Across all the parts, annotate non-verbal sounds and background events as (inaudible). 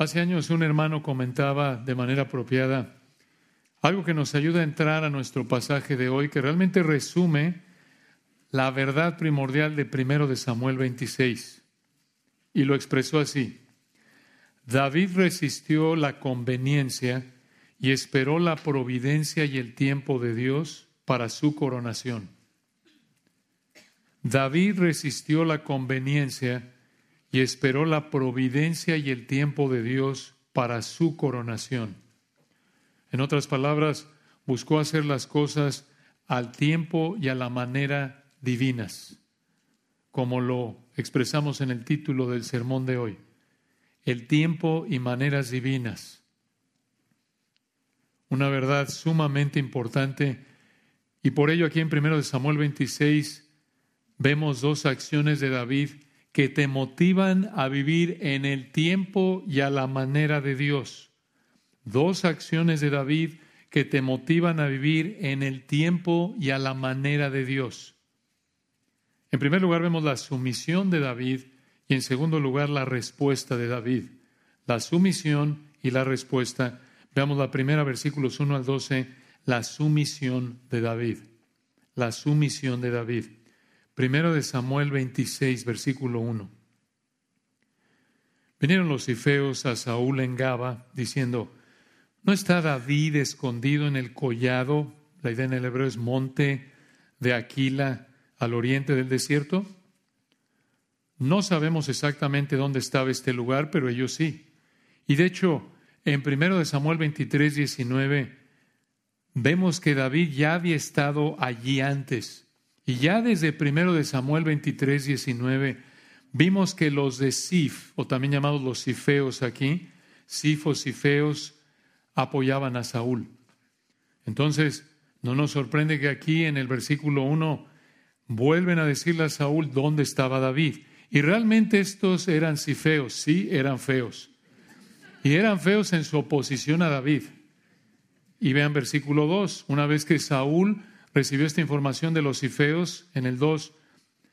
Hace años un hermano comentaba de manera apropiada algo que nos ayuda a entrar a nuestro pasaje de hoy, que realmente resume la verdad primordial de primero de Samuel 26. Y lo expresó así. David resistió la conveniencia y esperó la providencia y el tiempo de Dios para su coronación. David resistió la conveniencia y esperó la providencia y el tiempo de Dios para su coronación. En otras palabras, buscó hacer las cosas al tiempo y a la manera divinas, como lo expresamos en el título del sermón de hoy, el tiempo y maneras divinas. Una verdad sumamente importante y por ello aquí en 1 Samuel 26 vemos dos acciones de David que te motivan a vivir en el tiempo y a la manera de Dios. Dos acciones de David que te motivan a vivir en el tiempo y a la manera de Dios. En primer lugar vemos la sumisión de David y en segundo lugar la respuesta de David. La sumisión y la respuesta. Veamos la primera, versículos 1 al 12, la sumisión de David. La sumisión de David. Primero de Samuel 26, versículo 1. Vinieron los cifeos a Saúl en Gaba, diciendo, ¿no está David escondido en el collado? La idea en el hebreo es monte de Aquila, al oriente del desierto. No sabemos exactamente dónde estaba este lugar, pero ellos sí. Y de hecho, en primero de Samuel 23, 19, vemos que David ya había estado allí antes. Y ya desde primero de Samuel 23, 19, vimos que los de Sif, o también llamados los Sifeos aquí, Sifos, Sifeos, apoyaban a Saúl. Entonces, no nos sorprende que aquí en el versículo 1 vuelven a decirle a Saúl dónde estaba David. Y realmente estos eran Sifeos, sí, eran feos. Y eran feos en su oposición a David. Y vean versículo 2, una vez que Saúl recibió esta información de los Sifeos en el 2.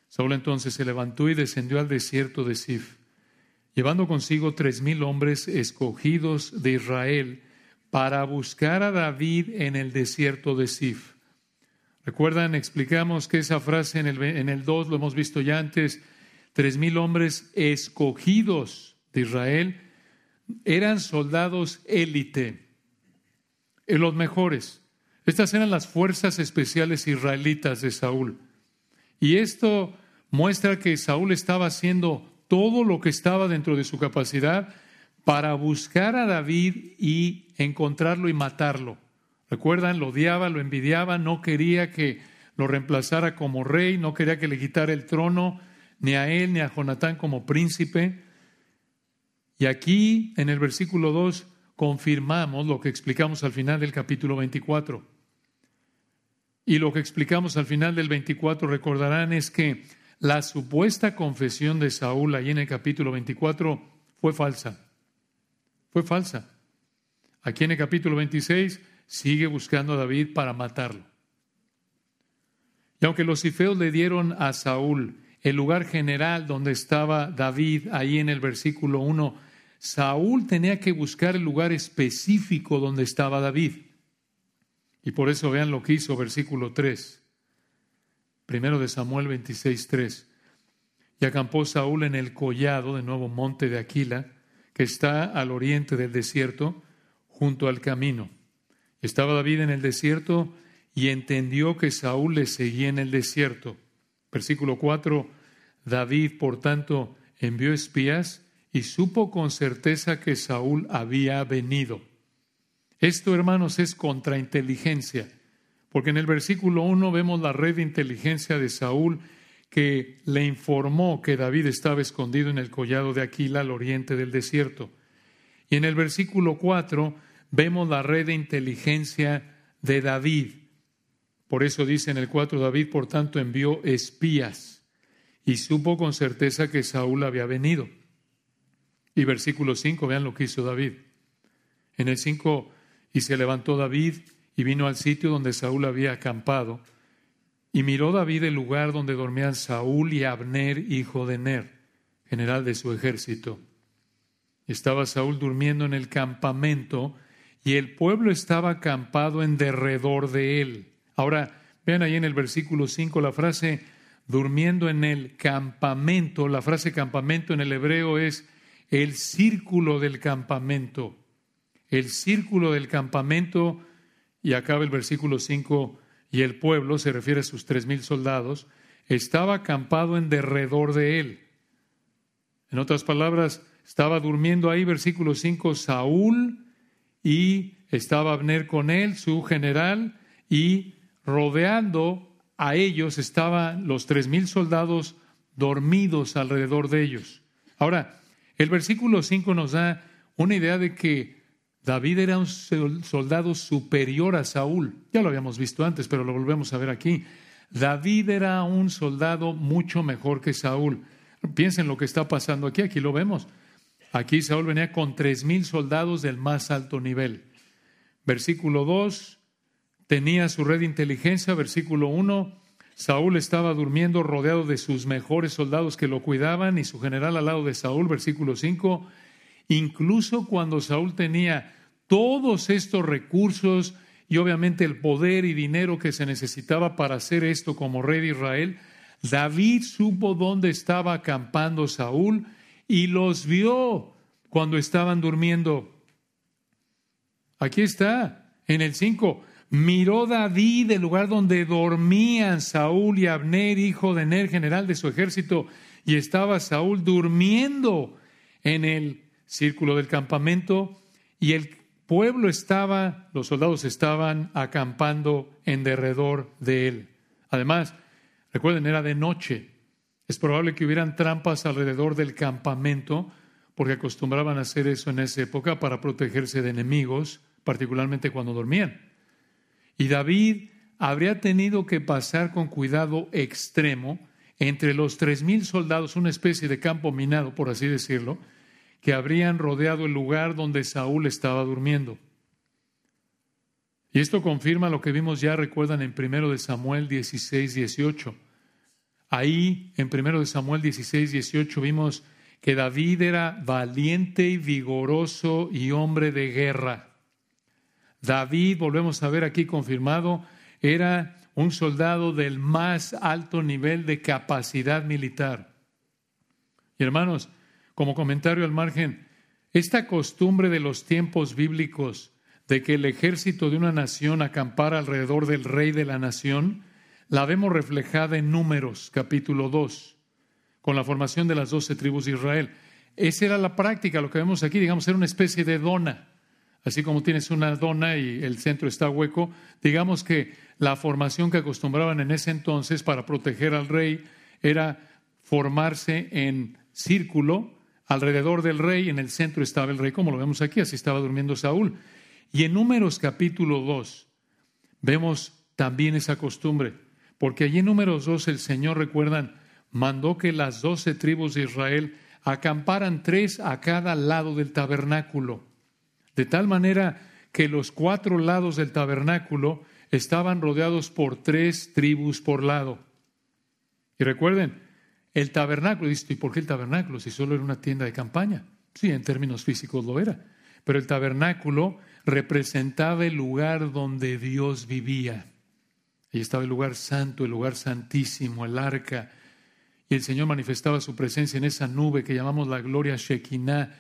Saúl entonces se levantó y descendió al desierto de Sif, llevando consigo tres mil hombres escogidos de Israel para buscar a David en el desierto de Sif. Recuerdan, explicamos que esa frase en el, en el 2 lo hemos visto ya antes, tres mil hombres escogidos de Israel eran soldados élite, los mejores. Estas eran las fuerzas especiales israelitas de Saúl. Y esto muestra que Saúl estaba haciendo todo lo que estaba dentro de su capacidad para buscar a David y encontrarlo y matarlo. Recuerdan, lo odiaba, lo envidiaba, no quería que lo reemplazara como rey, no quería que le quitara el trono, ni a él ni a Jonatán como príncipe. Y aquí, en el versículo 2, confirmamos lo que explicamos al final del capítulo 24. Y lo que explicamos al final del 24, recordarán, es que la supuesta confesión de Saúl ahí en el capítulo 24 fue falsa. Fue falsa. Aquí en el capítulo 26 sigue buscando a David para matarlo. Y aunque los cifeos le dieron a Saúl el lugar general donde estaba David, ahí en el versículo 1, Saúl tenía que buscar el lugar específico donde estaba David. Y por eso vean lo que hizo versículo 3. Primero de Samuel 26, 3. Y acampó Saúl en el collado, de nuevo monte de Aquila, que está al oriente del desierto, junto al camino. Estaba David en el desierto y entendió que Saúl le seguía en el desierto. Versículo 4. David, por tanto, envió espías y supo con certeza que Saúl había venido. Esto, hermanos, es contrainteligencia, porque en el versículo 1 vemos la red de inteligencia de Saúl que le informó que David estaba escondido en el collado de Aquila al oriente del desierto. Y en el versículo 4 vemos la red de inteligencia de David. Por eso dice en el 4, David, por tanto, envió espías y supo con certeza que Saúl había venido. Y versículo 5, vean lo que hizo David. En el 5 y se levantó David y vino al sitio donde Saúl había acampado. Y miró David el lugar donde dormían Saúl y Abner, hijo de Ner, general de su ejército. Estaba Saúl durmiendo en el campamento y el pueblo estaba acampado en derredor de él. Ahora, vean ahí en el versículo 5 la frase durmiendo en el campamento. La frase campamento en el hebreo es el círculo del campamento. El círculo del campamento, y acaba el versículo 5, y el pueblo, se refiere a sus tres mil soldados, estaba acampado en derredor de él. En otras palabras, estaba durmiendo ahí, versículo 5, Saúl, y estaba Abner con él, su general, y rodeando a ellos estaban los tres mil soldados dormidos alrededor de ellos. Ahora, el versículo 5 nos da una idea de que David era un soldado superior a Saúl. Ya lo habíamos visto antes, pero lo volvemos a ver aquí. David era un soldado mucho mejor que Saúl. Piensen lo que está pasando aquí, aquí lo vemos. Aquí Saúl venía con tres mil soldados del más alto nivel. Versículo 2, tenía su red de inteligencia. Versículo 1, Saúl estaba durmiendo rodeado de sus mejores soldados que lo cuidaban y su general al lado de Saúl. Versículo 5, incluso cuando Saúl tenía todos estos recursos y obviamente el poder y dinero que se necesitaba para hacer esto como rey de Israel, David supo dónde estaba acampando Saúl y los vio cuando estaban durmiendo. Aquí está, en el 5. Miró David el lugar donde dormían Saúl y Abner, hijo de Ner, general de su ejército, y estaba Saúl durmiendo en el círculo del campamento, y el pueblo estaba, los soldados estaban acampando en derredor de él. Además, recuerden, era de noche. Es probable que hubieran trampas alrededor del campamento, porque acostumbraban a hacer eso en esa época para protegerse de enemigos, particularmente cuando dormían. Y David habría tenido que pasar con cuidado extremo entre los tres mil soldados, una especie de campo minado, por así decirlo, que habrían rodeado el lugar donde Saúl estaba durmiendo. Y esto confirma lo que vimos ya, recuerdan, en 1 de Samuel 16, 18. Ahí, en 1 de Samuel 16, 18, vimos que David era valiente y vigoroso y hombre de guerra. David, volvemos a ver aquí confirmado, era un soldado del más alto nivel de capacidad militar. Y hermanos, como comentario al margen, esta costumbre de los tiempos bíblicos de que el ejército de una nación acampara alrededor del rey de la nación, la vemos reflejada en Números, capítulo 2, con la formación de las doce tribus de Israel. Esa era la práctica, lo que vemos aquí, digamos, era una especie de dona. Así como tienes una dona y el centro está hueco, digamos que la formación que acostumbraban en ese entonces para proteger al rey era formarse en círculo alrededor del rey, en el centro estaba el rey, como lo vemos aquí, así estaba durmiendo Saúl. Y en Números capítulo 2 vemos también esa costumbre, porque allí en Números 2 el Señor, recuerdan, mandó que las doce tribus de Israel acamparan tres a cada lado del tabernáculo de tal manera que los cuatro lados del tabernáculo estaban rodeados por tres tribus por lado. Y recuerden, el tabernáculo, ¿y por qué el tabernáculo? Si solo era una tienda de campaña. Sí, en términos físicos lo era. Pero el tabernáculo representaba el lugar donde Dios vivía. Ahí estaba el lugar santo, el lugar santísimo, el arca. Y el Señor manifestaba su presencia en esa nube que llamamos la gloria Shekinah,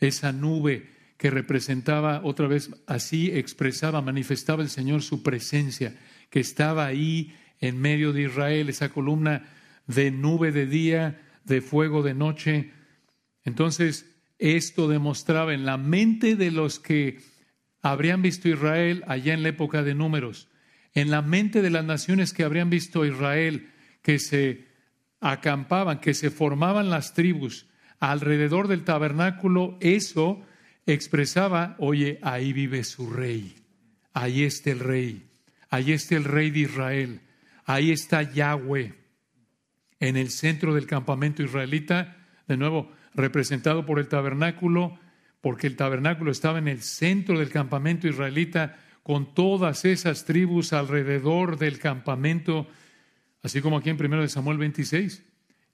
esa nube que representaba otra vez, así expresaba, manifestaba el Señor su presencia, que estaba ahí en medio de Israel, esa columna de nube de día, de fuego de noche. Entonces, esto demostraba en la mente de los que habrían visto Israel allá en la época de números, en la mente de las naciones que habrían visto Israel, que se acampaban, que se formaban las tribus alrededor del tabernáculo, eso expresaba, oye, ahí vive su rey, ahí está el rey, ahí está el rey de Israel, ahí está Yahweh, en el centro del campamento israelita, de nuevo representado por el tabernáculo, porque el tabernáculo estaba en el centro del campamento israelita, con todas esas tribus alrededor del campamento, así como aquí en 1 Samuel 26.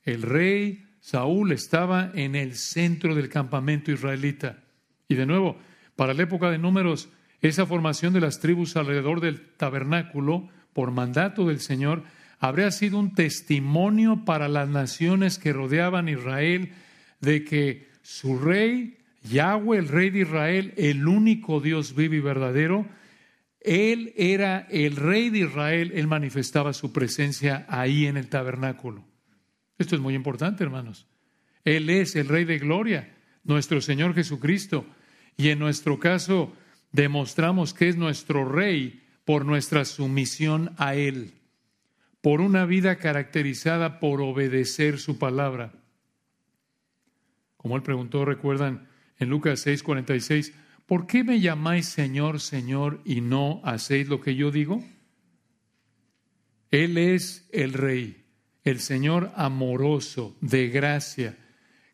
El rey Saúl estaba en el centro del campamento israelita. Y de nuevo, para la época de números, esa formación de las tribus alrededor del tabernáculo, por mandato del Señor, habría sido un testimonio para las naciones que rodeaban Israel de que su rey, Yahweh, el rey de Israel, el único Dios vivo y verdadero, él era el rey de Israel, él manifestaba su presencia ahí en el tabernáculo. Esto es muy importante, hermanos. Él es el rey de gloria, nuestro Señor Jesucristo. Y en nuestro caso demostramos que es nuestro rey por nuestra sumisión a Él por una vida caracterizada por obedecer su palabra. Como él preguntó, recuerdan en Lucas 6:46, ¿por qué me llamáis Señor, Señor y no hacéis lo que yo digo? Él es el Rey, el Señor amoroso, de gracia,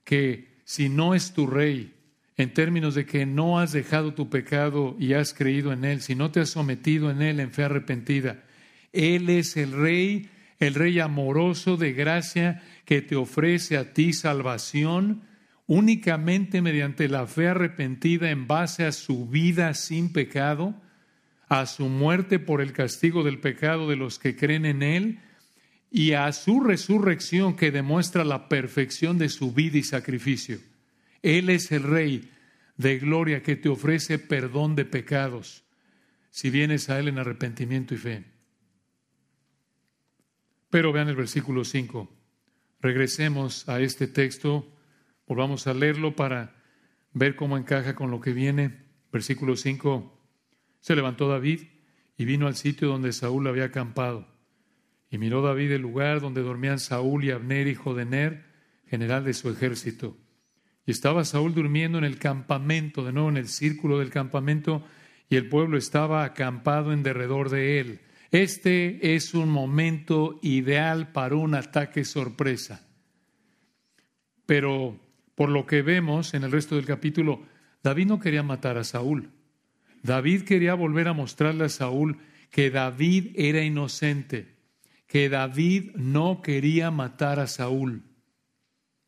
que si no es tu Rey, en términos de que no has dejado tu pecado y has creído en Él, si no te has sometido en Él en fe arrepentida, él es el Rey, el Rey amoroso de gracia que te ofrece a ti salvación únicamente mediante la fe arrepentida en base a su vida sin pecado, a su muerte por el castigo del pecado de los que creen en Él y a su resurrección que demuestra la perfección de su vida y sacrificio. Él es el Rey de gloria que te ofrece perdón de pecados si vienes a Él en arrepentimiento y fe. Pero vean el versículo 5. Regresemos a este texto, volvamos a leerlo para ver cómo encaja con lo que viene. Versículo 5. Se levantó David y vino al sitio donde Saúl había acampado. Y miró David el lugar donde dormían Saúl y Abner, hijo de Ner, general de su ejército. Y estaba Saúl durmiendo en el campamento, de nuevo en el círculo del campamento, y el pueblo estaba acampado en derredor de él. Este es un momento ideal para un ataque sorpresa. Pero por lo que vemos en el resto del capítulo, David no quería matar a Saúl. David quería volver a mostrarle a Saúl que David era inocente, que David no quería matar a Saúl.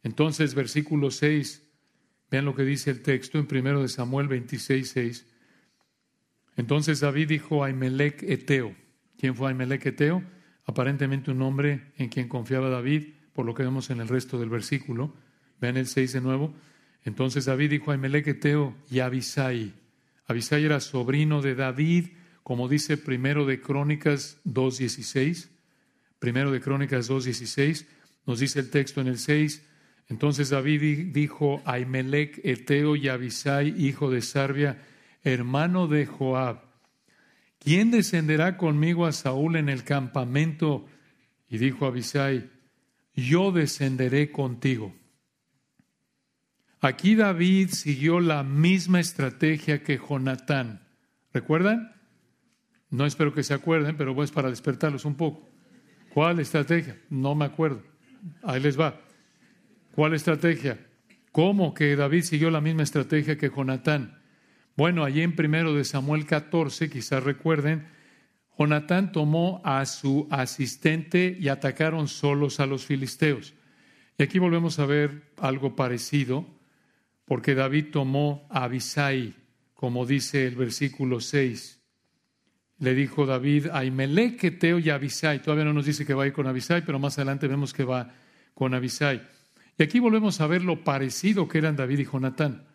Entonces, versículo 6, vean lo que dice el texto en 1 Samuel 26, 6. Entonces David dijo a Imelec Eteo, ¿Quién fue Ahimelech Eteo? Aparentemente un hombre en quien confiaba David, por lo que vemos en el resto del versículo. Vean el 6 de nuevo. Entonces David dijo a Ahimelech Eteo y Abisai. Abisai era sobrino de David, como dice primero de Crónicas 2.16. Primero de Crónicas 2.16. Nos dice el texto en el 6. Entonces David dijo a Ahimelech Eteo y Abisai, hijo de Sarbia, hermano de Joab ¿quién descenderá conmigo a Saúl en el campamento? Y dijo Abisai, yo descenderé contigo. Aquí David siguió la misma estrategia que Jonatán. ¿Recuerdan? No espero que se acuerden, pero pues para despertarlos un poco. ¿Cuál estrategia? No me acuerdo. Ahí les va. ¿Cuál estrategia? ¿Cómo que David siguió la misma estrategia que Jonatán? Bueno, allí en primero de Samuel 14, quizás recuerden, Jonatán tomó a su asistente y atacaron solos a los filisteos. Y aquí volvemos a ver algo parecido, porque David tomó a Abisai, como dice el versículo 6. Le dijo David a Imelec, Teo y Abisai. Todavía no nos dice que va a ir con Abisai, pero más adelante vemos que va con Abisai. Y aquí volvemos a ver lo parecido que eran David y Jonatán.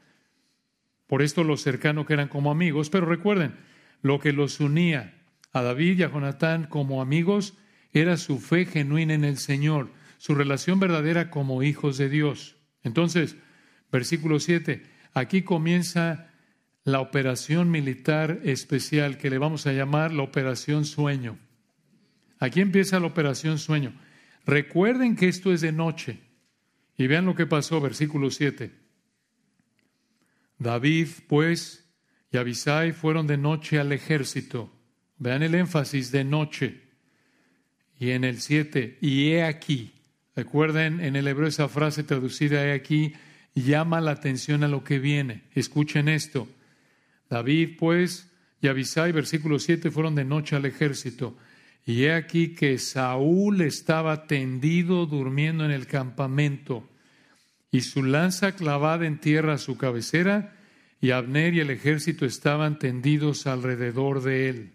Por esto los cercanos que eran como amigos, pero recuerden, lo que los unía a David y a Jonatán como amigos era su fe genuina en el Señor, su relación verdadera como hijos de Dios. Entonces, versículo 7, aquí comienza la operación militar especial que le vamos a llamar la operación sueño. Aquí empieza la operación sueño. Recuerden que esto es de noche. Y vean lo que pasó, versículo 7. David, pues, y Abisai fueron de noche al ejército. Vean el énfasis de noche. Y en el 7, y he aquí. Recuerden en el hebreo esa frase traducida he aquí, llama la atención a lo que viene. Escuchen esto. David, pues, y Abisai, versículo 7, fueron de noche al ejército. Y he aquí que Saúl estaba tendido durmiendo en el campamento y su lanza clavada en tierra a su cabecera, y Abner y el ejército estaban tendidos alrededor de él.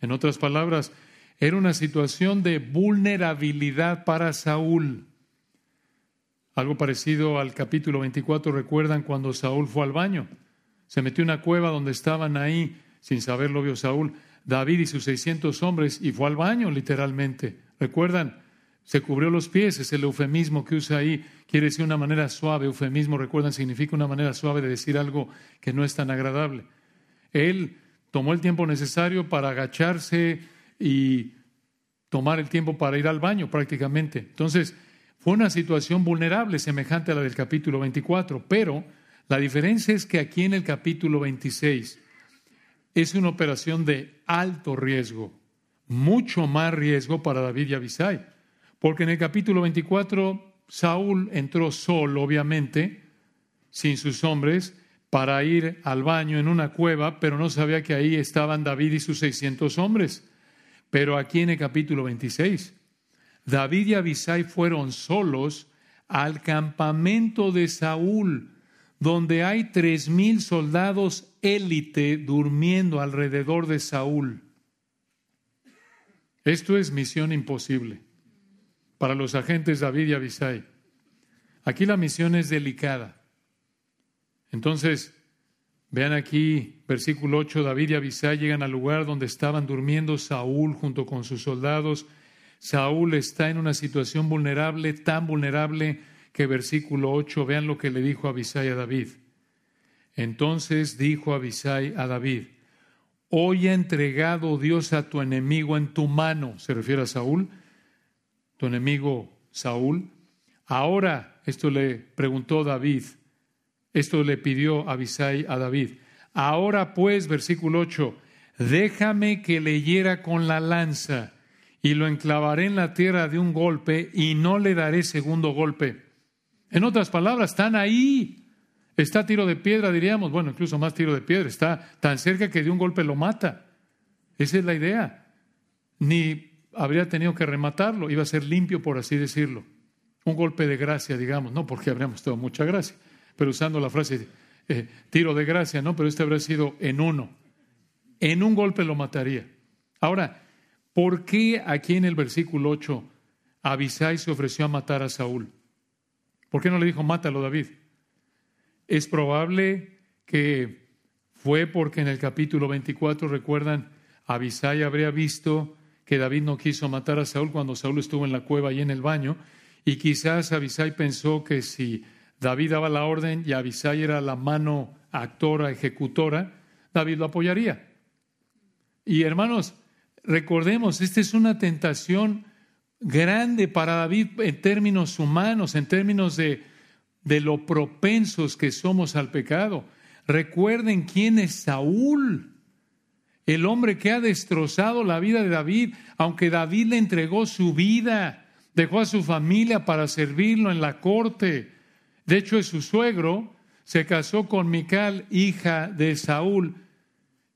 En otras palabras, era una situación de vulnerabilidad para Saúl. Algo parecido al capítulo 24, recuerdan cuando Saúl fue al baño. Se metió en una cueva donde estaban ahí, sin saberlo vio Saúl, David y sus 600 hombres, y fue al baño literalmente. ¿Recuerdan? Se cubrió los pies, es el eufemismo que usa ahí. Quiere decir una manera suave. Eufemismo, recuerdan, significa una manera suave de decir algo que no es tan agradable. Él tomó el tiempo necesario para agacharse y tomar el tiempo para ir al baño prácticamente. Entonces, fue una situación vulnerable, semejante a la del capítulo 24, pero la diferencia es que aquí en el capítulo 26 es una operación de alto riesgo, mucho más riesgo para David y Abisai, porque en el capítulo 24 Saúl entró solo, obviamente, sin sus hombres, para ir al baño en una cueva, pero no sabía que ahí estaban David y sus 600 hombres. Pero aquí en el capítulo 26, David y Abisai fueron solos al campamento de Saúl, donde hay tres mil soldados élite durmiendo alrededor de Saúl. Esto es misión imposible para los agentes David y Abisai. Aquí la misión es delicada. Entonces, vean aquí, versículo 8, David y Abisai llegan al lugar donde estaban durmiendo Saúl junto con sus soldados Saúl está en una situación vulnerable, tan vulnerable que versículo 8, vean lo que le dijo Abisai a David. Entonces dijo Abisai a David, hoy ha entregado Dios a tu enemigo en tu mano, se refiere a Saúl, tu enemigo Saúl. Ahora, esto le preguntó David, esto le pidió Abisai a David. Ahora pues, versículo 8, déjame que le hiera con la lanza y lo enclavaré en la tierra de un golpe y no le daré segundo golpe. En otras palabras, están ahí. Está tiro de piedra, diríamos. Bueno, incluso más tiro de piedra. Está tan cerca que de un golpe lo mata. Esa es la idea. Ni habría tenido que rematarlo. Iba a ser limpio, por así decirlo. Un golpe de gracia, digamos. No porque habríamos tenido mucha gracia. Pero usando la frase eh, tiro de gracia, no. Pero este habría sido en uno. En un golpe lo mataría. Ahora, ¿Por qué aquí en el versículo 8 Abisai se ofreció a matar a Saúl? ¿Por qué no le dijo mátalo David? Es probable que fue porque en el capítulo 24, recuerdan, Abisai habría visto que David no quiso matar a Saúl cuando Saúl estuvo en la cueva y en el baño, y quizás Abisai pensó que si David daba la orden y Abisai era la mano actora, ejecutora, David lo apoyaría. Y hermanos, Recordemos, esta es una tentación grande para David en términos humanos, en términos de, de lo propensos que somos al pecado. Recuerden quién es Saúl, el hombre que ha destrozado la vida de David, aunque David le entregó su vida, dejó a su familia para servirlo en la corte. De hecho, es su suegro, se casó con Mical, hija de Saúl,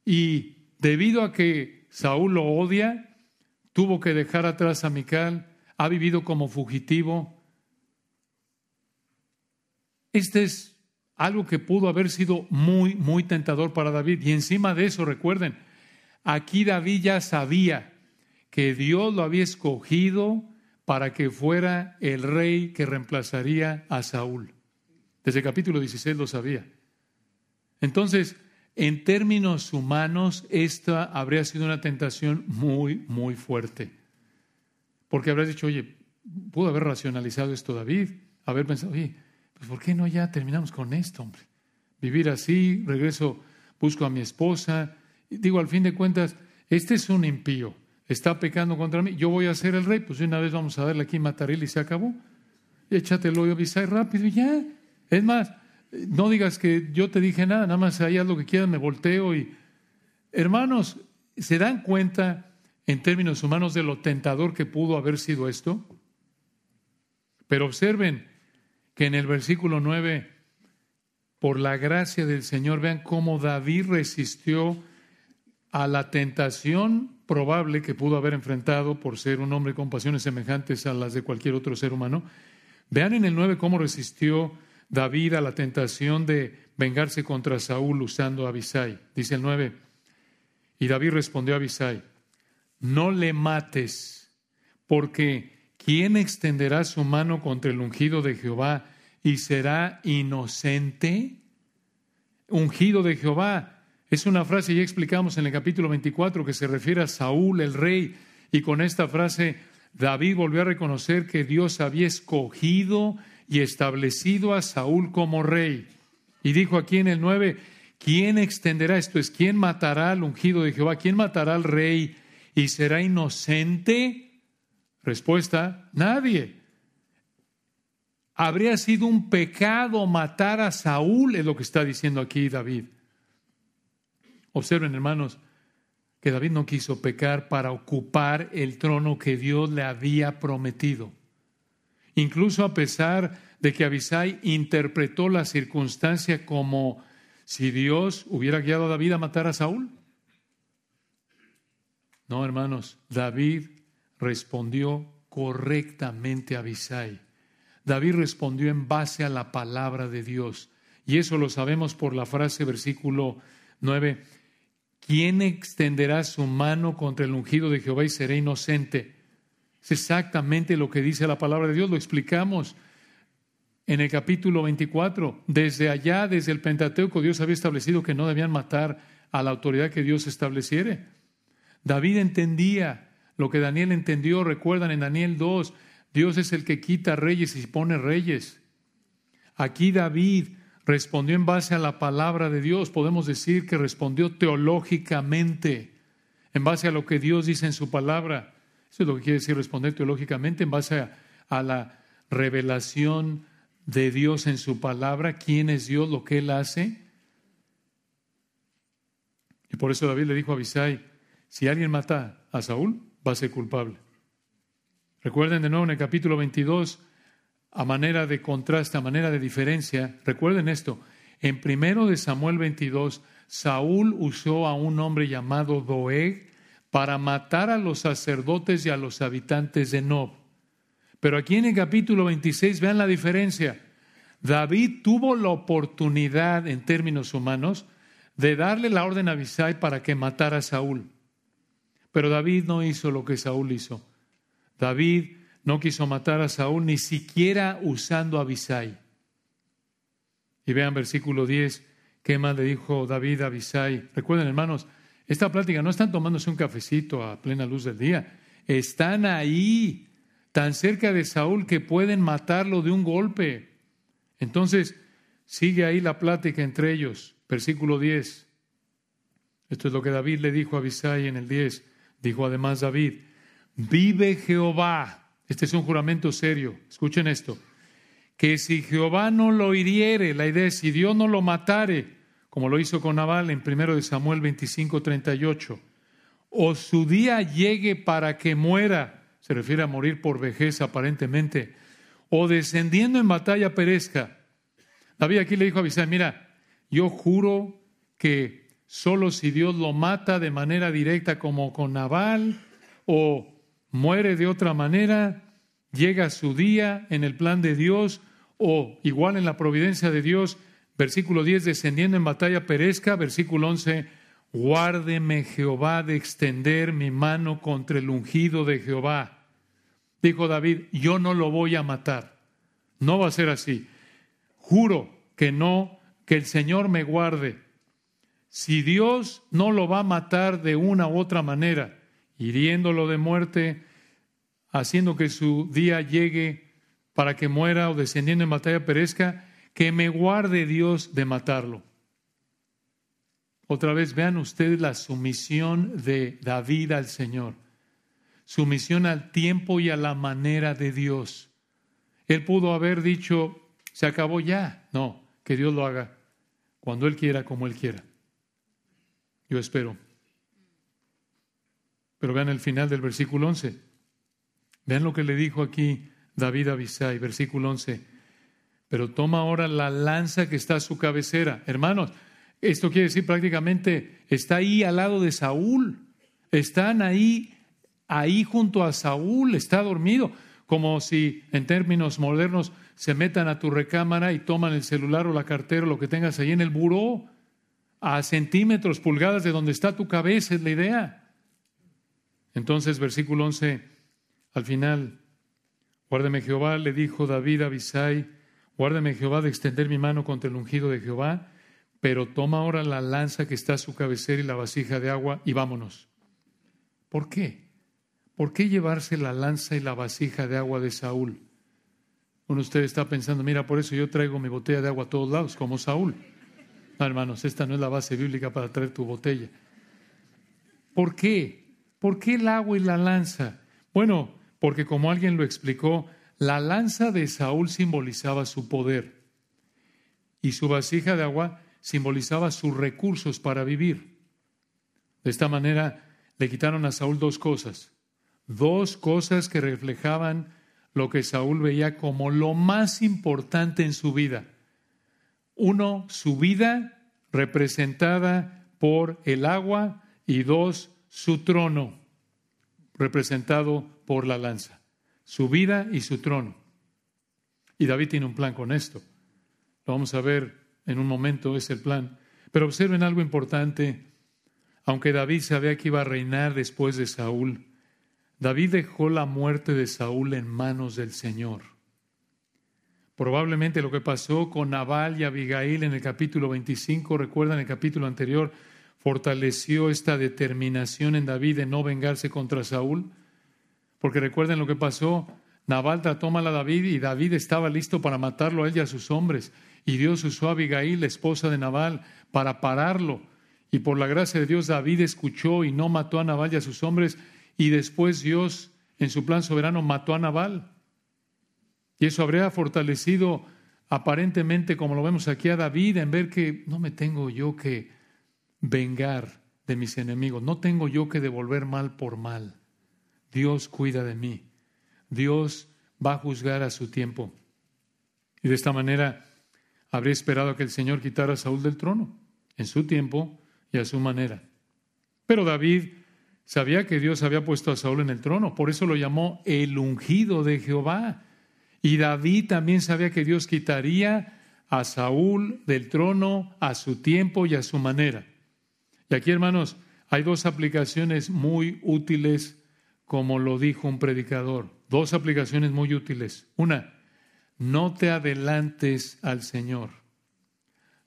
y debido a que Saúl lo odia, tuvo que dejar atrás a Mical, ha vivido como fugitivo. Este es algo que pudo haber sido muy, muy tentador para David. Y encima de eso, recuerden, aquí David ya sabía que Dios lo había escogido para que fuera el rey que reemplazaría a Saúl. Desde el capítulo 16 lo sabía. Entonces, en términos humanos, esta habría sido una tentación muy, muy fuerte. Porque habrías dicho, oye, pudo haber racionalizado esto David, haber pensado, oye, pues ¿por qué no ya terminamos con esto, hombre? Vivir así, regreso, busco a mi esposa. Digo, al fin de cuentas, este es un impío, está pecando contra mí, yo voy a ser el rey, pues una vez vamos a darle aquí mataril y se acabó. Échatelo y avisar rápido y ya. Es más, no digas que yo te dije nada, nada más ahí lo que quieras, me volteo y... Hermanos, ¿se dan cuenta en términos humanos de lo tentador que pudo haber sido esto? Pero observen que en el versículo 9, por la gracia del Señor, vean cómo David resistió a la tentación probable que pudo haber enfrentado por ser un hombre con pasiones semejantes a las de cualquier otro ser humano. Vean en el 9 cómo resistió David a la tentación de vengarse contra Saúl usando a Abisai. Dice el 9. Y David respondió a Abisai, no le mates, porque ¿quién extenderá su mano contra el ungido de Jehová y será inocente? Ungido de Jehová. Es una frase, ya explicamos en el capítulo 24, que se refiere a Saúl, el rey, y con esta frase David volvió a reconocer que Dios había escogido y establecido a Saúl como rey. Y dijo aquí en el 9, ¿quién extenderá esto? Es quién matará al ungido de Jehová, quién matará al rey y será inocente. Respuesta, nadie. Habría sido un pecado matar a Saúl, es lo que está diciendo aquí David. Observen, hermanos, que David no quiso pecar para ocupar el trono que Dios le había prometido. Incluso a pesar de que Abisai interpretó la circunstancia como si Dios hubiera guiado a David a matar a Saúl. No, hermanos, David respondió correctamente a Abisai. David respondió en base a la palabra de Dios. Y eso lo sabemos por la frase versículo 9 ¿Quién extenderá su mano contra el ungido de Jehová y será inocente? Es exactamente lo que dice la palabra de Dios, lo explicamos en el capítulo 24. Desde allá, desde el Pentateuco, Dios había establecido que no debían matar a la autoridad que Dios estableciere. David entendía lo que Daniel entendió, recuerdan en Daniel 2, Dios es el que quita reyes y pone reyes. Aquí David respondió en base a la palabra de Dios. Podemos decir que respondió teológicamente, en base a lo que Dios dice en su palabra. Eso es lo que quiere decir responder teológicamente, en base a, la revelación de Dios en su palabra, quién es Dios, lo que Él hace. Y por eso David le dijo a Abisai, si alguien mata a Saúl, va a ser culpable. Recuerden de nuevo en el capítulo 22, a manera de contraste, a manera de diferencia, recuerden esto, en primero de Samuel 22, Saúl usó a un hombre llamado Doeg para matar a los sacerdotes y a los habitantes de Nob. Pero aquí en el capítulo 26, vean la diferencia. David tuvo la oportunidad, en términos humanos, de darle la orden a Abisai para que matara a Saúl. Pero David no hizo lo que Saúl hizo. David no quiso matar a Saúl ni siquiera usando a Abisai. Y vean versículo 10, qué más le dijo David a Abisai. Recuerden, hermanos, esta plática no están tomándose un cafecito a plena luz del día. Están ahí, tan cerca de Saúl que pueden matarlo de un golpe. Entonces, sigue ahí la plática entre ellos. Versículo 10. Esto es lo que David le dijo a Abisai en el 10. Dijo además David, vive Jehová este es un juramento serio. Escuchen esto. Que si Jehová no lo hiriere, la idea es si Dios no lo matare, como lo hizo con Nabal en 1 Samuel 25, 38, o su día llegue para que muera, se refiere a morir por vejez aparentemente, o descendiendo en batalla perezca. David aquí le dijo a Abisai, mira, yo juro que solo si Dios lo mata de manera directa como con Nabal, o muere de otra manera, llega su día en el plan de Dios o igual en la providencia de Dios. Versículo 10, descendiendo en batalla perezca. Versículo 11, guárdeme Jehová de extender mi mano contra el ungido de Jehová. Dijo David, yo no lo voy a matar. No va a ser así. Juro que no, que el Señor me guarde. Si Dios no lo va a matar de una u otra manera, hiriéndolo de muerte, haciendo que su día llegue para que muera o descendiendo en batalla perezca, que me guarde Dios de matarlo. Otra vez vean ustedes la sumisión de David al Señor, sumisión al tiempo y a la manera de Dios. Él pudo haber dicho, se acabó ya. No, que Dios lo haga cuando Él quiera, como Él quiera. Yo espero. Pero vean el final del versículo 11. Vean lo que le dijo aquí David a Abisai, versículo 11. Pero toma ahora la lanza que está a su cabecera. Hermanos, esto quiere decir prácticamente, está ahí al lado de Saúl. Están ahí, ahí junto a Saúl, está dormido. Como si en términos modernos se metan a tu recámara y toman el celular o la cartera o lo que tengas ahí en el buró, a centímetros, pulgadas de donde está tu cabeza, es la idea. Entonces, versículo 11, al final, guárdeme Jehová, le dijo David a Abisai, guárdeme Jehová de extender mi mano contra el ungido de Jehová, pero toma ahora la lanza que está a su cabecera y la vasija de agua y vámonos. ¿Por qué? ¿Por qué llevarse la lanza y la vasija de agua de Saúl? Uno de ustedes está pensando, mira, por eso yo traigo mi botella de agua a todos lados, como Saúl. No, hermanos, esta no es la base bíblica para traer tu botella. ¿Por qué? ¿Por qué el agua y la lanza? Bueno, porque como alguien lo explicó, la lanza de Saúl simbolizaba su poder y su vasija de agua simbolizaba sus recursos para vivir. De esta manera le quitaron a Saúl dos cosas, dos cosas que reflejaban lo que Saúl veía como lo más importante en su vida. Uno, su vida representada por el agua y dos, su trono representado por la lanza. Su vida y su trono. Y David tiene un plan con esto. Lo vamos a ver en un momento, es el plan. Pero observen algo importante. Aunque David sabía que iba a reinar después de Saúl, David dejó la muerte de Saúl en manos del Señor. Probablemente lo que pasó con Nabal y Abigail en el capítulo 25, recuerdan el capítulo anterior, fortaleció esta determinación en David de no vengarse contra Saúl. Porque recuerden lo que pasó, Nabal trató mal a David y David estaba listo para matarlo a él y a sus hombres. Y Dios usó a Abigail, la esposa de Nabal, para pararlo. Y por la gracia de Dios David escuchó y no mató a Nabal y a sus hombres, y después Dios, en su plan soberano, mató a Nabal. Y eso habría fortalecido aparentemente, como lo vemos aquí, a David en ver que no me tengo yo que vengar de mis enemigos, no tengo yo que devolver mal por mal. Dios cuida de mí. Dios va a juzgar a su tiempo. Y de esta manera habría esperado que el Señor quitara a Saúl del trono, en su tiempo y a su manera. Pero David Sabía que Dios había puesto a Saúl en el trono, por eso lo llamó el ungido de Jehová. Y David también sabía que Dios quitaría a Saúl del trono a su tiempo y a su manera. Y aquí, hermanos, hay dos aplicaciones muy útiles, como lo dijo un predicador. Dos aplicaciones muy útiles. Una, no te adelantes al Señor.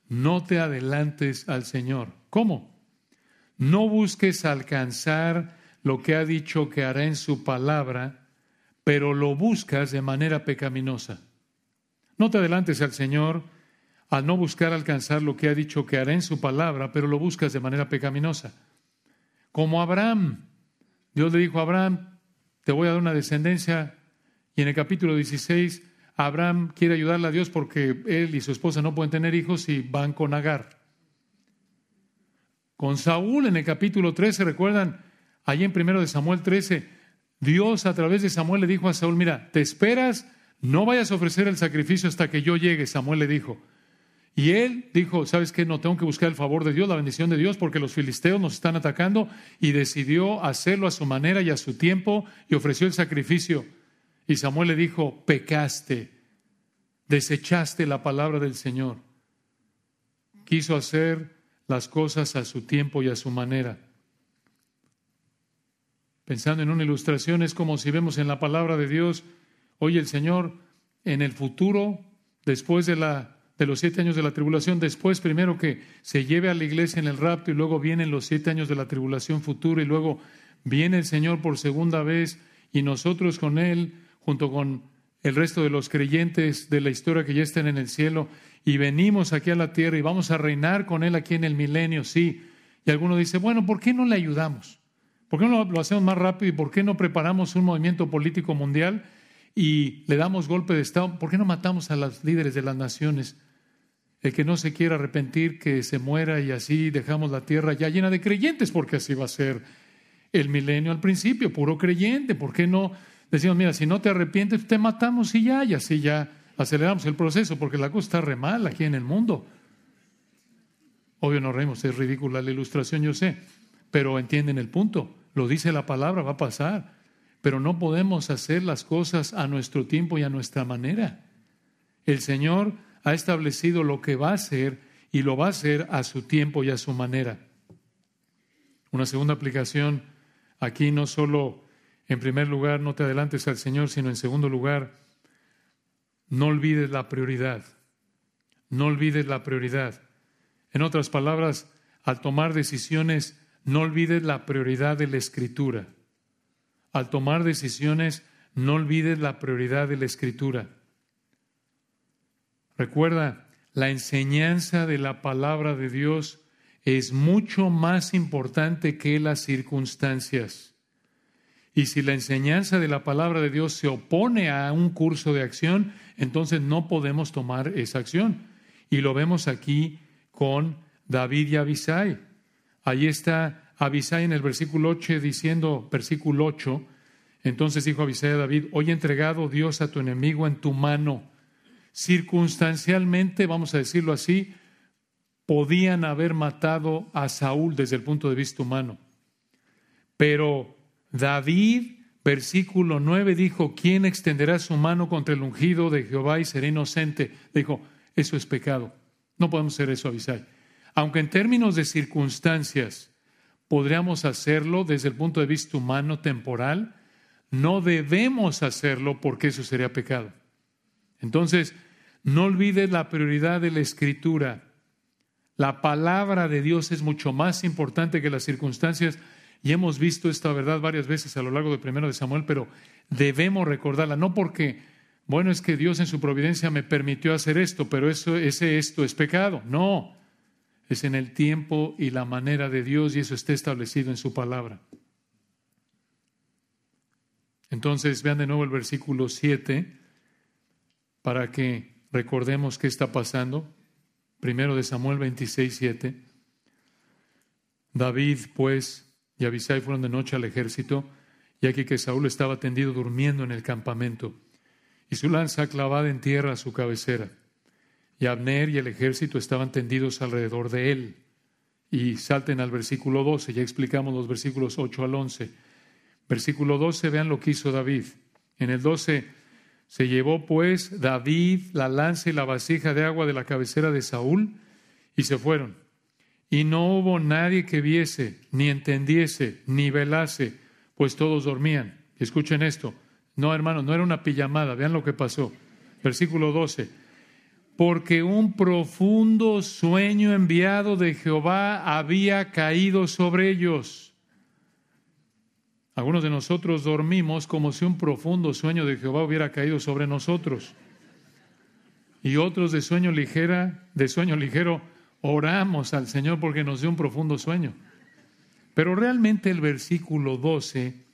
No te adelantes al Señor. ¿Cómo? No busques alcanzar lo que ha dicho que hará en su palabra, pero lo buscas de manera pecaminosa. No te adelantes al Señor al no buscar alcanzar lo que ha dicho que hará en su palabra, pero lo buscas de manera pecaminosa. Como Abraham, Dios le dijo a Abraham, te voy a dar una descendencia, y en el capítulo 16, Abraham quiere ayudarle a Dios porque él y su esposa no pueden tener hijos y van con Agar. Con Saúl en el capítulo 13, recuerdan, allí en primero de Samuel 13, Dios a través de Samuel le dijo a Saúl, mira, te esperas, no vayas a ofrecer el sacrificio hasta que yo llegue, Samuel le dijo. Y él dijo, ¿sabes qué? No tengo que buscar el favor de Dios, la bendición de Dios, porque los filisteos nos están atacando, y decidió hacerlo a su manera y a su tiempo, y ofreció el sacrificio. Y Samuel le dijo, pecaste, desechaste la palabra del Señor. Quiso hacer las cosas a su tiempo y a su manera. Pensando en una ilustración, es como si vemos en la palabra de Dios, hoy el Señor en el futuro, después de, la, de los siete años de la tribulación, después primero que se lleve a la iglesia en el rapto y luego vienen los siete años de la tribulación futura y luego viene el Señor por segunda vez y nosotros con Él, junto con el resto de los creyentes de la historia que ya están en el cielo, y venimos aquí a la tierra y vamos a reinar con Él aquí en el milenio, sí. Y alguno dice, bueno, ¿por qué no le ayudamos? ¿Por qué no lo hacemos más rápido y por qué no preparamos un movimiento político mundial y le damos golpe de Estado? ¿Por qué no matamos a los líderes de las naciones? El que no se quiera arrepentir, que se muera y así dejamos la tierra ya llena de creyentes, porque así va a ser el milenio al principio, puro creyente. ¿Por qué no decimos, mira, si no te arrepientes, te matamos y ya, y así ya aceleramos el proceso porque la cosa está re mal aquí en el mundo. Obvio no reímos, es ridícula la ilustración, yo sé, pero entienden el punto. Lo dice la palabra, va a pasar. Pero no podemos hacer las cosas a nuestro tiempo y a nuestra manera. El Señor ha establecido lo que va a hacer y lo va a hacer a su tiempo y a su manera. Una segunda aplicación aquí no solo, en primer lugar, no te adelantes al Señor, sino en segundo lugar, no olvides la prioridad. No olvides la prioridad. En otras palabras, al tomar decisiones, no olvides la prioridad de la escritura. Al tomar decisiones, no olvides la prioridad de la escritura. Recuerda, la enseñanza de la palabra de Dios es mucho más importante que las circunstancias. Y si la enseñanza de la palabra de Dios se opone a un curso de acción, entonces no podemos tomar esa acción. Y lo vemos aquí con David y Abisai. Ahí está Abisai en el versículo 8 diciendo, versículo 8, entonces dijo Abisai a David, hoy entregado Dios a tu enemigo en tu mano. Circunstancialmente, vamos a decirlo así, podían haber matado a Saúl desde el punto de vista humano. Pero David, versículo 9, dijo, ¿quién extenderá su mano contra el ungido de Jehová y será inocente? Dijo, eso es pecado. No podemos hacer eso, Abisai. Aunque en términos de circunstancias podríamos hacerlo desde el punto de vista humano, temporal, no debemos hacerlo porque eso sería pecado. Entonces, no olvides la prioridad de la escritura. La palabra de Dios es mucho más importante que las circunstancias y hemos visto esta verdad varias veces a lo largo de primero de Samuel, pero debemos recordarla, no porque, bueno, es que Dios en su providencia me permitió hacer esto, pero eso, ese esto es pecado. No, es en el tiempo y la manera de Dios y eso está establecido en su palabra. Entonces vean de nuevo el versículo 7 para que recordemos qué está pasando. Primero de Samuel 26, 7. David, pues, y Abisai fueron de noche al ejército, y aquí que Saúl estaba tendido durmiendo en el campamento, y su lanza clavada en tierra a su cabecera. Y Abner y el ejército estaban tendidos alrededor de él. Y salten al versículo 12, ya explicamos los versículos 8 al 11. Versículo 12, vean lo que hizo David. En el 12, se llevó pues David la lanza y la vasija de agua de la cabecera de Saúl y se fueron. Y no hubo nadie que viese, ni entendiese, ni velase, pues todos dormían. Escuchen esto. No, hermanos, no era una pijamada. Vean lo que pasó. Versículo 12 porque un profundo sueño enviado de Jehová había caído sobre ellos. Algunos de nosotros dormimos como si un profundo sueño de Jehová hubiera caído sobre nosotros. Y otros de sueño ligera, de sueño ligero, oramos al Señor porque nos dio un profundo sueño. Pero realmente el versículo 12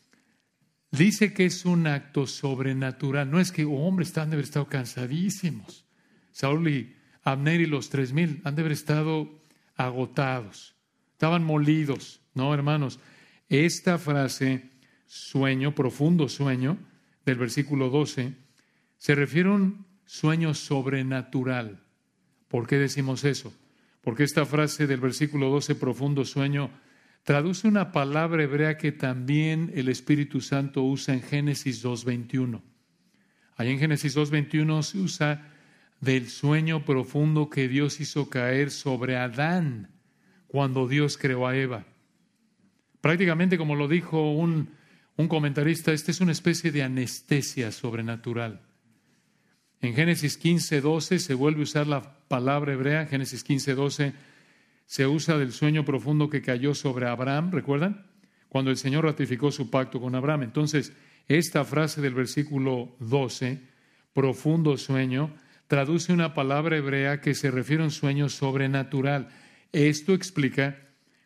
dice que es un acto sobrenatural. No es que, oh, hombre, están de haber estado cansadísimos. Saúl y Abner y los tres mil han de haber estado agotados, estaban molidos, ¿no, hermanos? Esta frase, sueño, profundo sueño, del versículo 12, se refiere a un sueño sobrenatural. ¿Por qué decimos eso? Porque esta frase del versículo 12, profundo sueño, traduce una palabra hebrea que también el Espíritu Santo usa en Génesis 2.21. Ahí en Génesis 2.21 se usa del sueño profundo que Dios hizo caer sobre Adán cuando Dios creó a Eva. Prácticamente, como lo dijo un, un comentarista, esta es una especie de anestesia sobrenatural. En Génesis 15, 12 se vuelve a usar la palabra hebrea, Génesis 15, 12 se usa del sueño profundo que cayó sobre Abraham, ¿recuerdan? Cuando el Señor ratificó su pacto con Abraham. Entonces, esta frase del versículo 12, profundo sueño, traduce una palabra hebrea que se refiere a un sueño sobrenatural. Esto explica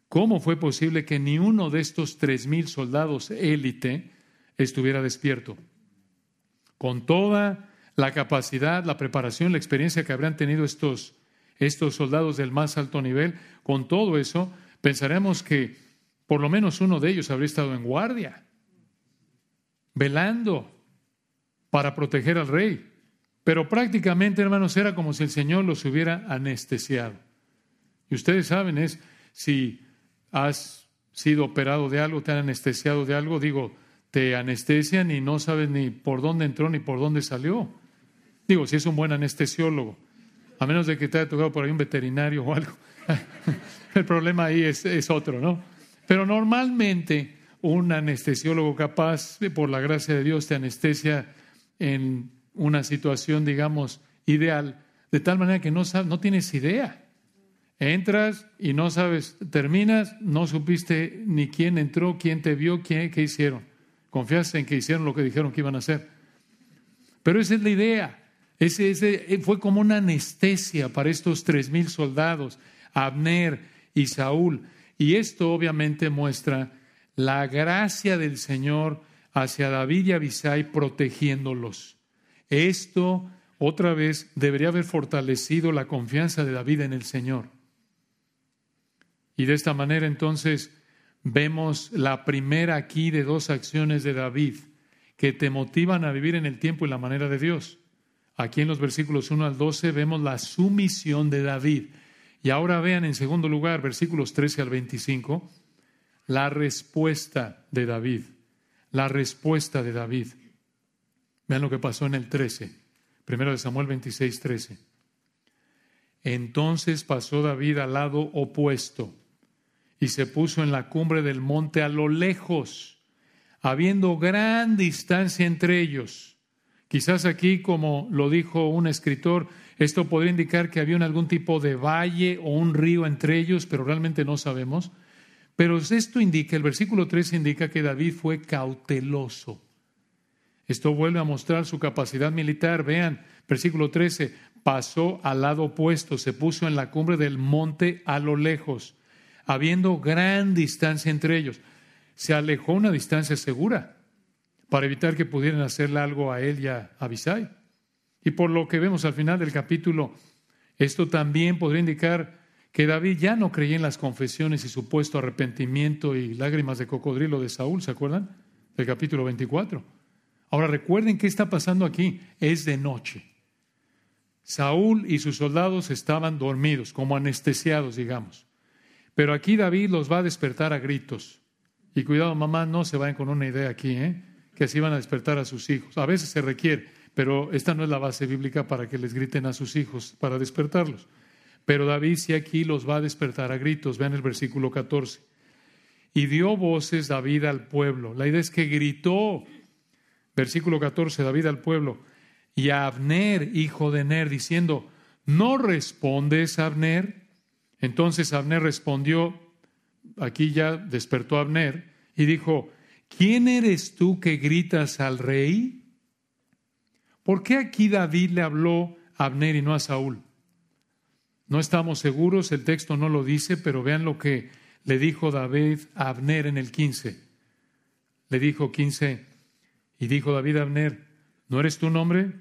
cómo fue posible que ni uno de estos tres mil soldados élite estuviera despierto. Con toda la capacidad, la preparación, la experiencia que habrían tenido estos, estos soldados del más alto nivel, con todo eso, pensaremos que por lo menos uno de ellos habría estado en guardia, velando para proteger al rey. Pero prácticamente, hermanos, era como si el Señor los hubiera anestesiado. Y ustedes saben, es si has sido operado de algo, te han anestesiado de algo, digo, te anestesian y no sabes ni por dónde entró ni por dónde salió. Digo, si es un buen anestesiólogo, a menos de que te haya tocado por ahí un veterinario o algo. (laughs) El problema ahí es, es otro, ¿no? Pero normalmente un anestesiólogo capaz, por la gracia de Dios, te anestesia en una situación, digamos, ideal, de tal manera que no, no tienes idea. Entras y no sabes, terminas, no supiste ni quién entró, quién te vio, quién, qué hicieron. Confiaste en que hicieron lo que dijeron que iban a hacer. Pero esa es la idea. Ese, ese fue como una anestesia para estos tres mil soldados, Abner y Saúl. Y esto obviamente muestra la gracia del Señor hacia David y Abisai protegiéndolos. Esto otra vez debería haber fortalecido la confianza de David en el Señor. Y de esta manera entonces vemos la primera aquí de dos acciones de David que te motivan a vivir en el tiempo y la manera de Dios. Aquí en los versículos 1 al 12 vemos la sumisión de David. Y ahora vean en segundo lugar, versículos 13 al 25, la respuesta de David. La respuesta de David. Vean lo que pasó en el 13. Primero de Samuel 26, 13. Entonces pasó David al lado opuesto y se puso en la cumbre del monte a lo lejos, habiendo gran distancia entre ellos. Quizás aquí, como lo dijo un escritor, esto podría indicar que había algún tipo de valle o un río entre ellos, pero realmente no sabemos. Pero esto indica, el versículo 3 indica que David fue cauteloso. Esto vuelve a mostrar su capacidad militar. Vean, versículo 13, pasó al lado opuesto, se puso en la cumbre del monte a lo lejos habiendo gran distancia entre ellos. Se alejó una distancia segura para evitar que pudieran hacerle algo a él y a Abisai. Y por lo que vemos al final del capítulo, esto también podría indicar que David ya no creía en las confesiones y supuesto arrepentimiento y lágrimas de cocodrilo de Saúl, ¿se acuerdan? Del capítulo 24. Ahora recuerden qué está pasando aquí. Es de noche. Saúl y sus soldados estaban dormidos, como anestesiados, digamos. Pero aquí David los va a despertar a gritos. Y cuidado, mamá, no se vayan con una idea aquí, ¿eh? que así van a despertar a sus hijos. A veces se requiere, pero esta no es la base bíblica para que les griten a sus hijos, para despertarlos. Pero David sí aquí los va a despertar a gritos. Vean el versículo 14. Y dio voces David al pueblo. La idea es que gritó, versículo 14, David al pueblo, y a Abner, hijo de Ner, diciendo, ¿no respondes, Abner? Entonces Abner respondió, aquí ya despertó Abner, y dijo, ¿quién eres tú que gritas al rey? ¿Por qué aquí David le habló a Abner y no a Saúl? No estamos seguros, el texto no lo dice, pero vean lo que le dijo David a Abner en el 15. Le dijo 15, y dijo David a Abner, ¿no eres tu nombre?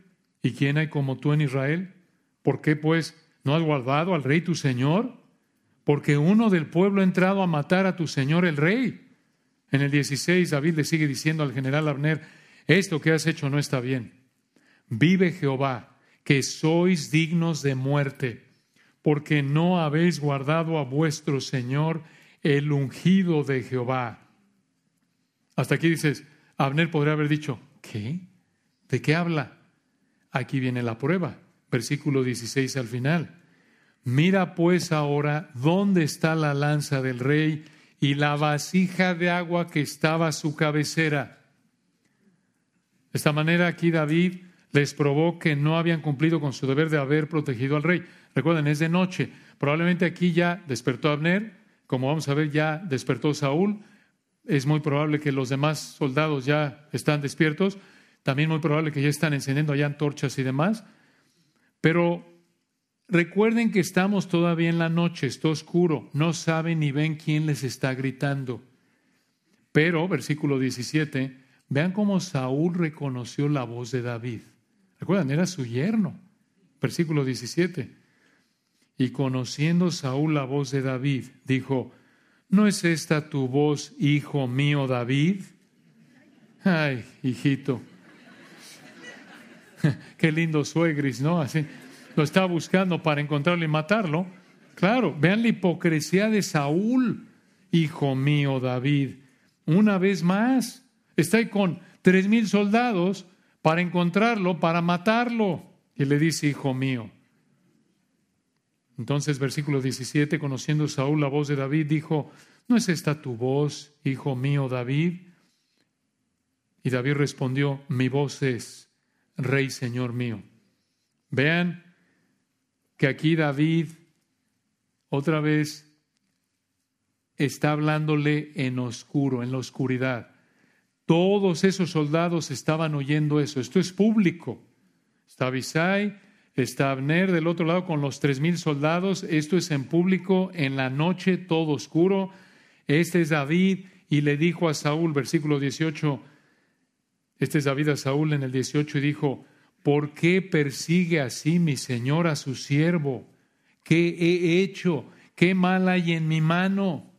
¿Y quién hay como tú en Israel? ¿Por qué pues no has guardado al rey tu Señor? Porque uno del pueblo ha entrado a matar a tu señor el rey. En el 16 David le sigue diciendo al general Abner, esto que has hecho no está bien. Vive Jehová, que sois dignos de muerte, porque no habéis guardado a vuestro Señor el ungido de Jehová. Hasta aquí dices, Abner podría haber dicho, ¿qué? ¿De qué habla? Aquí viene la prueba, versículo 16 al final. Mira pues ahora dónde está la lanza del rey y la vasija de agua que estaba a su cabecera. De esta manera aquí David les probó que no habían cumplido con su deber de haber protegido al rey. Recuerden, es de noche. Probablemente aquí ya despertó Abner, como vamos a ver ya despertó Saúl. Es muy probable que los demás soldados ya están despiertos. También muy probable que ya están encendiendo allá antorchas y demás. Pero Recuerden que estamos todavía en la noche, está oscuro, no saben ni ven quién les está gritando. Pero, versículo 17, vean cómo Saúl reconoció la voz de David. Recuerdan, era su yerno. Versículo 17. Y conociendo Saúl la voz de David, dijo, ¿no es esta tu voz, hijo mío David? Ay, hijito. (laughs) Qué lindo suegris, ¿no? Así lo estaba buscando para encontrarlo y matarlo. Claro, vean la hipocresía de Saúl, hijo mío David. Una vez más, está ahí con tres mil soldados para encontrarlo, para matarlo. Y le dice, hijo mío. Entonces, versículo 17, conociendo Saúl la voz de David, dijo, ¿no es esta tu voz, hijo mío David? Y David respondió, mi voz es, Rey Señor mío. Vean que aquí David otra vez está hablándole en oscuro, en la oscuridad. Todos esos soldados estaban oyendo eso. Esto es público. Está Abisai, está Abner del otro lado con los tres mil soldados. Esto es en público, en la noche, todo oscuro. Este es David y le dijo a Saúl, versículo 18, este es David a Saúl en el 18 y dijo, ¿por qué persigue así mi señor a su siervo? ¿Qué he hecho? ¿Qué mal hay en mi mano?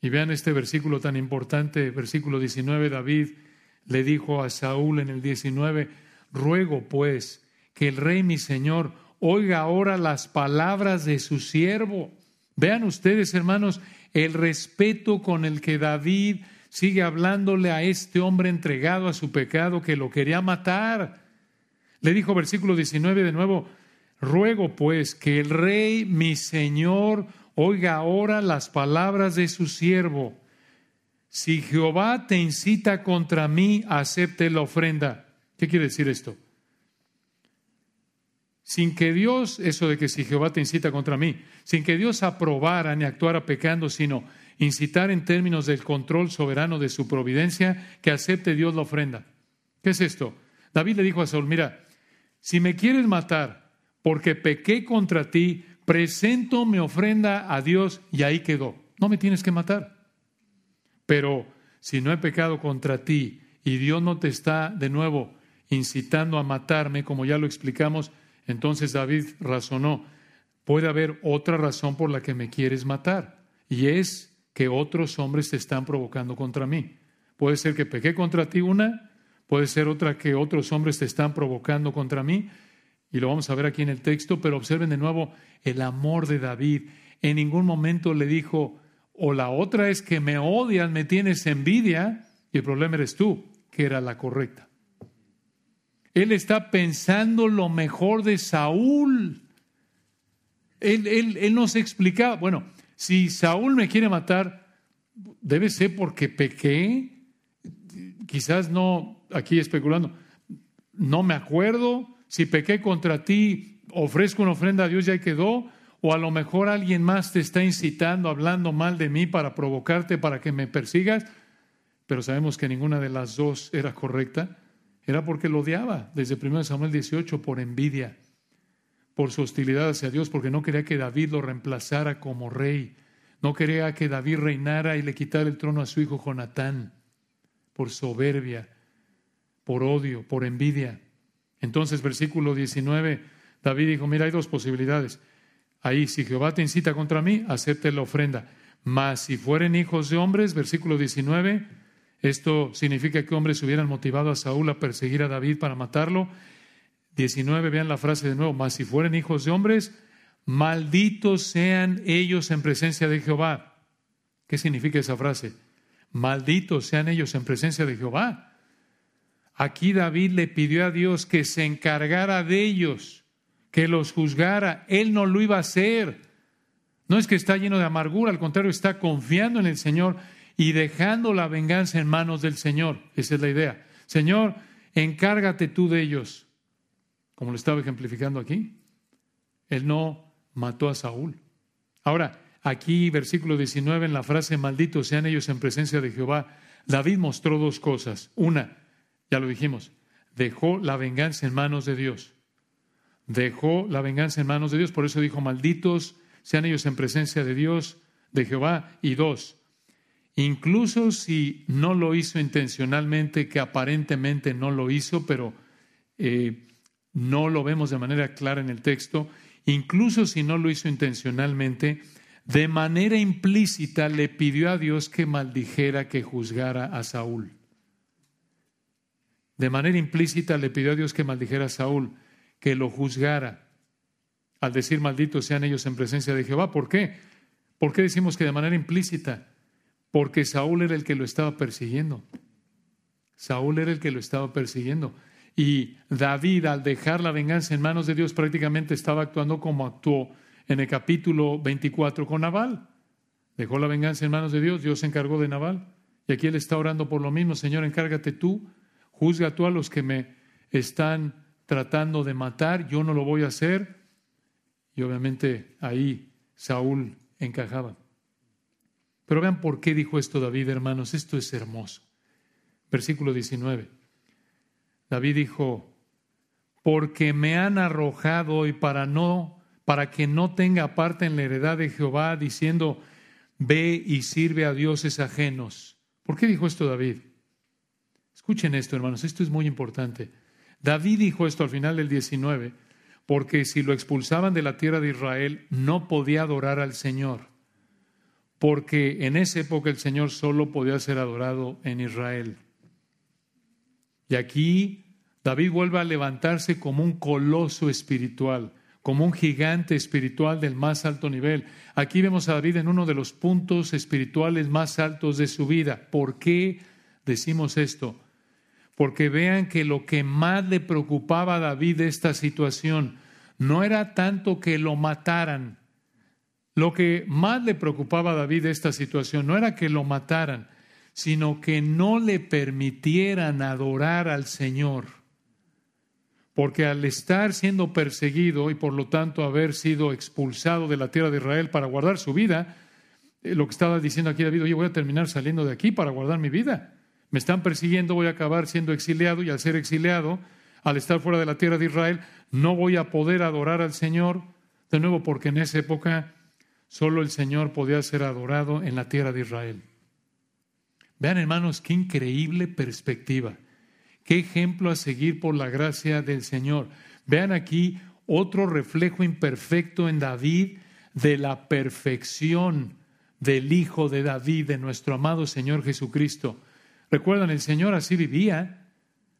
Y vean este versículo tan importante, versículo 19, David le dijo a Saúl en el 19, ruego pues que el rey mi señor oiga ahora las palabras de su siervo. Vean ustedes, hermanos, el respeto con el que David sigue hablándole a este hombre entregado a su pecado que lo quería matar. Le dijo versículo 19 de nuevo, ruego pues que el rey mi señor Oiga ahora las palabras de su siervo. Si Jehová te incita contra mí, acepte la ofrenda. ¿Qué quiere decir esto? Sin que Dios, eso de que si Jehová te incita contra mí, sin que Dios aprobara ni actuara pecando, sino incitar en términos del control soberano de su providencia, que acepte Dios la ofrenda. ¿Qué es esto? David le dijo a Saúl, mira, si me quieres matar porque pequé contra ti, presento mi ofrenda a Dios y ahí quedó. No me tienes que matar. Pero si no he pecado contra ti y Dios no te está de nuevo incitando a matarme, como ya lo explicamos, entonces David razonó, puede haber otra razón por la que me quieres matar, y es que otros hombres te están provocando contra mí. Puede ser que pequé contra ti una, puede ser otra que otros hombres te están provocando contra mí, y lo vamos a ver aquí en el texto, pero observen de nuevo el amor de David. En ningún momento le dijo, o la otra es que me odias, me tienes envidia, y el problema eres tú, que era la correcta. Él está pensando lo mejor de Saúl. Él, él, él nos explicaba, bueno, si Saúl me quiere matar, debe ser porque pequé, quizás no, aquí especulando, no me acuerdo, si pequé contra ti, ofrezco una ofrenda a Dios y ahí quedó, o a lo mejor alguien más te está incitando, hablando mal de mí para provocarte, para que me persigas, pero sabemos que ninguna de las dos era correcta, era porque lo odiaba. Desde 1 Samuel 18 por envidia, por su hostilidad hacia Dios, porque no quería que David lo reemplazara como rey, no quería que David reinara y le quitara el trono a su hijo Jonatán, por soberbia, por odio, por envidia. Entonces, versículo 19, David dijo, mira, hay dos posibilidades. Ahí, si Jehová te incita contra mí, acepte la ofrenda. Mas si fueren hijos de hombres, versículo 19, esto significa que hombres hubieran motivado a Saúl a perseguir a David para matarlo. 19, vean la frase de nuevo, mas si fueren hijos de hombres, malditos sean ellos en presencia de Jehová. ¿Qué significa esa frase? Malditos sean ellos en presencia de Jehová. Aquí David le pidió a Dios que se encargara de ellos, que los juzgara. Él no lo iba a hacer. No es que está lleno de amargura, al contrario, está confiando en el Señor y dejando la venganza en manos del Señor. Esa es la idea. Señor, encárgate tú de ellos. Como lo estaba ejemplificando aquí. Él no mató a Saúl. Ahora, aquí, versículo 19, en la frase, malditos sean ellos en presencia de Jehová, David mostró dos cosas. Una, ya lo dijimos, dejó la venganza en manos de Dios. Dejó la venganza en manos de Dios, por eso dijo, malditos sean ellos en presencia de Dios, de Jehová. Y dos, incluso si no lo hizo intencionalmente, que aparentemente no lo hizo, pero eh, no lo vemos de manera clara en el texto, incluso si no lo hizo intencionalmente, de manera implícita le pidió a Dios que maldijera, que juzgara a Saúl de manera implícita le pidió a Dios que maldijera a Saúl, que lo juzgara, al decir malditos sean ellos en presencia de Jehová. ¿Por qué? ¿Por qué decimos que de manera implícita? Porque Saúl era el que lo estaba persiguiendo. Saúl era el que lo estaba persiguiendo. Y David, al dejar la venganza en manos de Dios, prácticamente estaba actuando como actuó en el capítulo 24 con Naval. Dejó la venganza en manos de Dios, Dios se encargó de Naval. Y aquí él está orando por lo mismo, Señor, encárgate tú, juzga tú a los que me están tratando de matar, yo no lo voy a hacer. Y obviamente ahí Saúl encajaba. Pero vean por qué dijo esto David, hermanos, esto es hermoso. Versículo 19. David dijo, porque me han arrojado y para no para que no tenga parte en la heredad de Jehová, diciendo, ve y sirve a dioses ajenos. ¿Por qué dijo esto David? Escuchen esto, hermanos, esto es muy importante. David dijo esto al final del 19, porque si lo expulsaban de la tierra de Israel, no podía adorar al Señor, porque en esa época el Señor solo podía ser adorado en Israel. Y aquí David vuelve a levantarse como un coloso espiritual, como un gigante espiritual del más alto nivel. Aquí vemos a David en uno de los puntos espirituales más altos de su vida. ¿Por qué decimos esto? Porque vean que lo que más le preocupaba a David de esta situación no era tanto que lo mataran. Lo que más le preocupaba a David de esta situación no era que lo mataran, sino que no le permitieran adorar al Señor porque al estar siendo perseguido y por lo tanto haber sido expulsado de la tierra de Israel para guardar su vida, eh, lo que estaba diciendo aquí David, oye, voy a terminar saliendo de aquí para guardar mi vida. Me están persiguiendo, voy a acabar siendo exiliado y al ser exiliado, al estar fuera de la tierra de Israel, no voy a poder adorar al Señor, de nuevo porque en esa época solo el Señor podía ser adorado en la tierra de Israel. Vean hermanos, qué increíble perspectiva. Qué ejemplo a seguir por la gracia del Señor. Vean aquí otro reflejo imperfecto en David de la perfección del Hijo de David, de nuestro amado Señor Jesucristo. Recuerdan, el Señor así vivía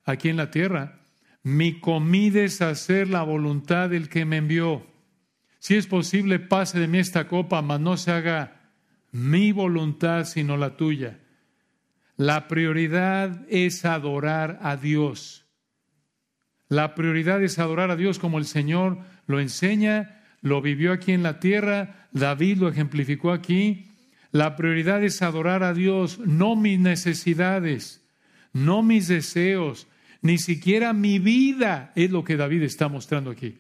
aquí en la tierra. Mi comida es hacer la voluntad del que me envió. Si es posible, pase de mí esta copa, mas no se haga mi voluntad, sino la tuya. La prioridad es adorar a Dios. La prioridad es adorar a Dios como el Señor lo enseña, lo vivió aquí en la tierra, David lo ejemplificó aquí. La prioridad es adorar a Dios, no mis necesidades, no mis deseos, ni siquiera mi vida es lo que David está mostrando aquí.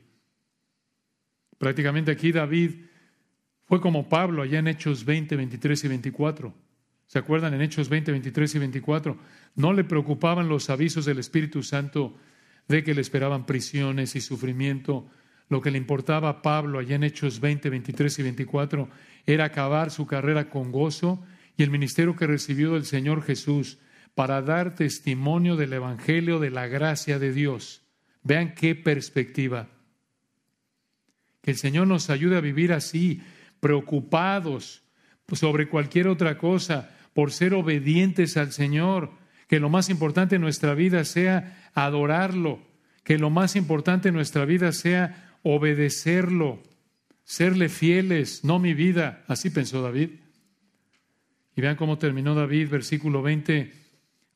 Prácticamente aquí David fue como Pablo allá en Hechos 20, 23 y 24. ¿Se acuerdan en Hechos 20, 23 y 24? No le preocupaban los avisos del Espíritu Santo de que le esperaban prisiones y sufrimiento. Lo que le importaba a Pablo allá en Hechos 20, 23 y 24 era acabar su carrera con gozo y el ministerio que recibió del Señor Jesús para dar testimonio del Evangelio de la gracia de Dios. Vean qué perspectiva. Que el Señor nos ayude a vivir así, preocupados sobre cualquier otra cosa, por ser obedientes al Señor, que lo más importante en nuestra vida sea adorarlo, que lo más importante en nuestra vida sea obedecerlo, serle fieles, no mi vida. Así pensó David. Y vean cómo terminó David, versículo 20,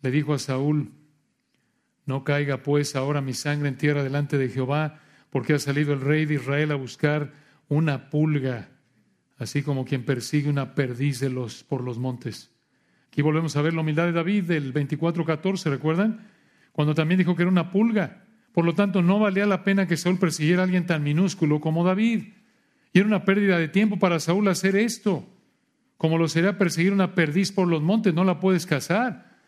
le dijo a Saúl, no caiga pues ahora mi sangre en tierra delante de Jehová, porque ha salido el rey de Israel a buscar una pulga, así como quien persigue una perdiz de por los montes. Aquí volvemos a ver la humildad de David del 24:14, ¿recuerdan? Cuando también dijo que era una pulga. Por lo tanto, no valía la pena que Saúl persiguiera a alguien tan minúsculo como David. Y era una pérdida de tiempo para Saúl hacer esto. Como lo sería perseguir una perdiz por los montes, no la puedes cazar.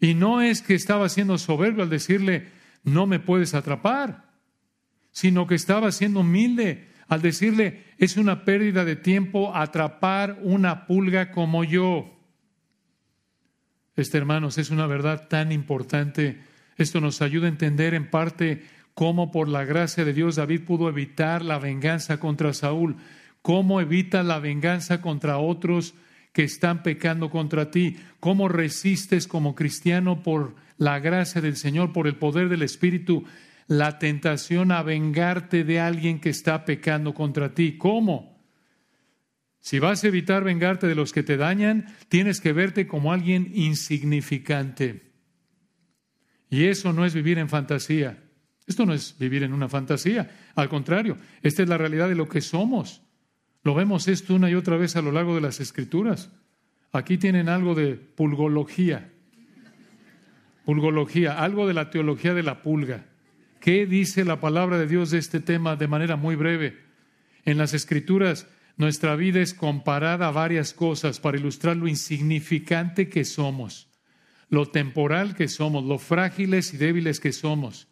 Y no es que estaba siendo soberbio al decirle, no me puedes atrapar, sino que estaba siendo humilde al decirle, es una pérdida de tiempo atrapar una pulga como yo. Este, hermanos, es una verdad tan importante. Esto nos ayuda a entender en parte cómo por la gracia de Dios David pudo evitar la venganza contra Saúl, cómo evita la venganza contra otros que están pecando contra ti, cómo resistes como cristiano por la gracia del Señor, por el poder del Espíritu, la tentación a vengarte de alguien que está pecando contra ti. ¿Cómo? Si vas a evitar vengarte de los que te dañan, tienes que verte como alguien insignificante. Y eso no es vivir en fantasía. Esto no es vivir en una fantasía. Al contrario, esta es la realidad de lo que somos. Lo vemos esto una y otra vez a lo largo de las escrituras. Aquí tienen algo de pulgología. Pulgología, algo de la teología de la pulga. ¿Qué dice la palabra de Dios de este tema de manera muy breve? En las escrituras, nuestra vida es comparada a varias cosas para ilustrar lo insignificante que somos, lo temporal que somos, lo frágiles y débiles que somos.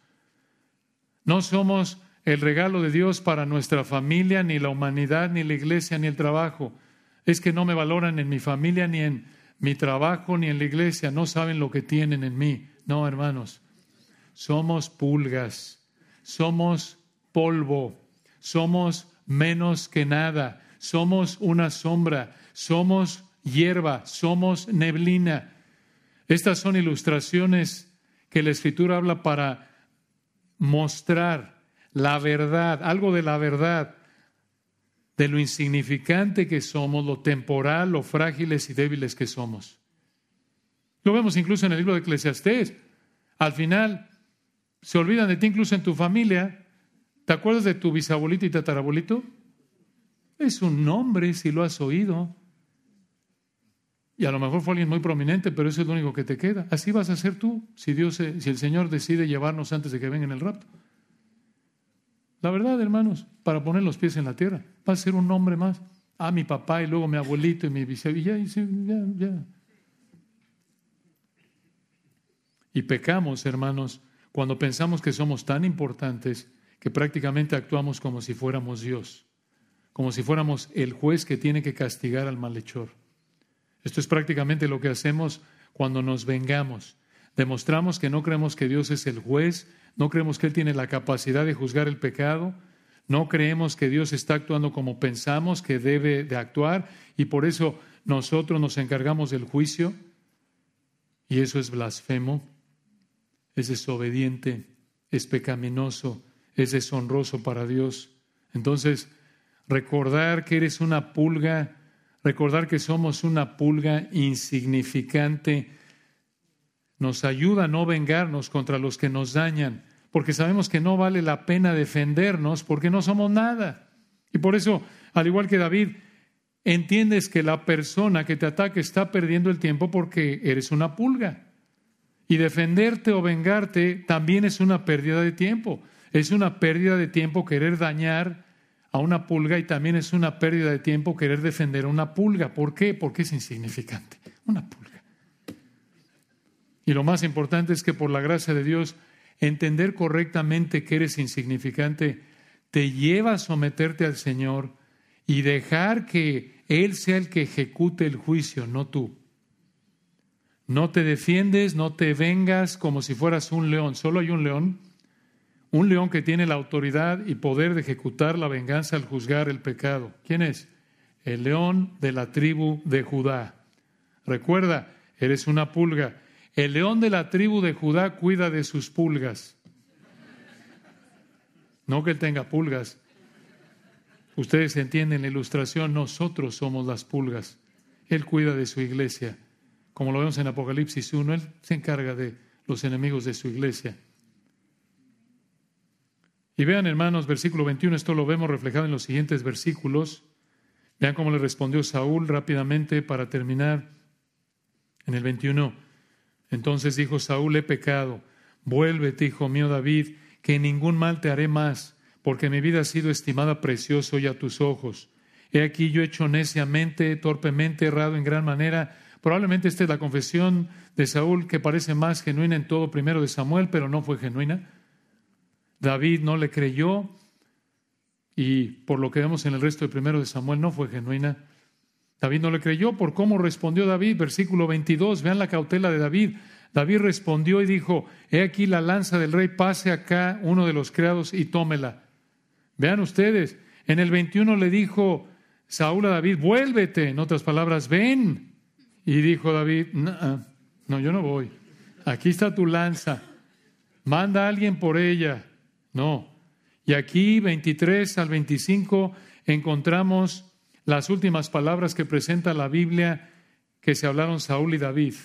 No somos el regalo de Dios para nuestra familia, ni la humanidad, ni la iglesia, ni el trabajo. Es que no me valoran en mi familia, ni en mi trabajo, ni en la iglesia. No saben lo que tienen en mí. No, hermanos somos pulgas, somos polvo, somos menos que nada, somos una sombra, somos hierba, somos neblina. Estas son ilustraciones que la escritura habla para mostrar la verdad, algo de la verdad, de lo insignificante que somos, lo temporal, lo frágiles y débiles que somos. Lo vemos incluso en el libro de Eclesiastés. Al final, se olvidan de ti incluso en tu familia. ¿Te acuerdas de tu bisabuelito y tatarabuelito? Es un nombre si lo has oído. Y a lo mejor fue alguien muy prominente, pero eso es lo único que te queda. Así vas a ser tú si Dios, si el Señor decide llevarnos antes de que venga en el rapto. La verdad, hermanos, para poner los pies en la tierra, va a ser un nombre más. Ah, mi papá y luego mi abuelito y mi bisabuelo. Y ya, ya, ya. Y pecamos, hermanos, cuando pensamos que somos tan importantes que prácticamente actuamos como si fuéramos Dios, como si fuéramos el juez que tiene que castigar al malhechor. Esto es prácticamente lo que hacemos cuando nos vengamos. Demostramos que no creemos que Dios es el juez, no creemos que Él tiene la capacidad de juzgar el pecado, no creemos que Dios está actuando como pensamos que debe de actuar y por eso nosotros nos encargamos del juicio y eso es blasfemo es desobediente, es pecaminoso, es deshonroso para Dios. Entonces, recordar que eres una pulga, recordar que somos una pulga insignificante, nos ayuda a no vengarnos contra los que nos dañan, porque sabemos que no vale la pena defendernos porque no somos nada. Y por eso, al igual que David, entiendes que la persona que te ataca está perdiendo el tiempo porque eres una pulga. Y defenderte o vengarte también es una pérdida de tiempo. Es una pérdida de tiempo querer dañar a una pulga y también es una pérdida de tiempo querer defender a una pulga. ¿Por qué? Porque es insignificante. Una pulga. Y lo más importante es que por la gracia de Dios, entender correctamente que eres insignificante te lleva a someterte al Señor y dejar que Él sea el que ejecute el juicio, no tú. No te defiendes, no te vengas como si fueras un león. Solo hay un león. Un león que tiene la autoridad y poder de ejecutar la venganza al juzgar el pecado. ¿Quién es? El león de la tribu de Judá. Recuerda, eres una pulga. El león de la tribu de Judá cuida de sus pulgas. No que él tenga pulgas. Ustedes entienden la ilustración, nosotros somos las pulgas. Él cuida de su iglesia como lo vemos en Apocalipsis 1, Él se encarga de los enemigos de su iglesia. Y vean, hermanos, versículo 21, esto lo vemos reflejado en los siguientes versículos. Vean cómo le respondió Saúl rápidamente para terminar. En el 21, entonces dijo Saúl, he pecado, vuélvete, hijo mío David, que ningún mal te haré más, porque mi vida ha sido estimada precioso y a tus ojos. He aquí yo he hecho neciamente, torpemente, errado en gran manera, Probablemente esta es la confesión de Saúl que parece más genuina en todo primero de Samuel, pero no fue genuina. David no le creyó y por lo que vemos en el resto de primero de Samuel no fue genuina. David no le creyó por cómo respondió David, versículo 22, vean la cautela de David. David respondió y dijo, he aquí la lanza del rey, pase acá uno de los criados y tómela. Vean ustedes, en el 21 le dijo Saúl a David, vuélvete, en otras palabras, ven. Y dijo David, no, no, yo no voy. Aquí está tu lanza. Manda a alguien por ella. No. Y aquí, 23 al 25, encontramos las últimas palabras que presenta la Biblia que se hablaron Saúl y David.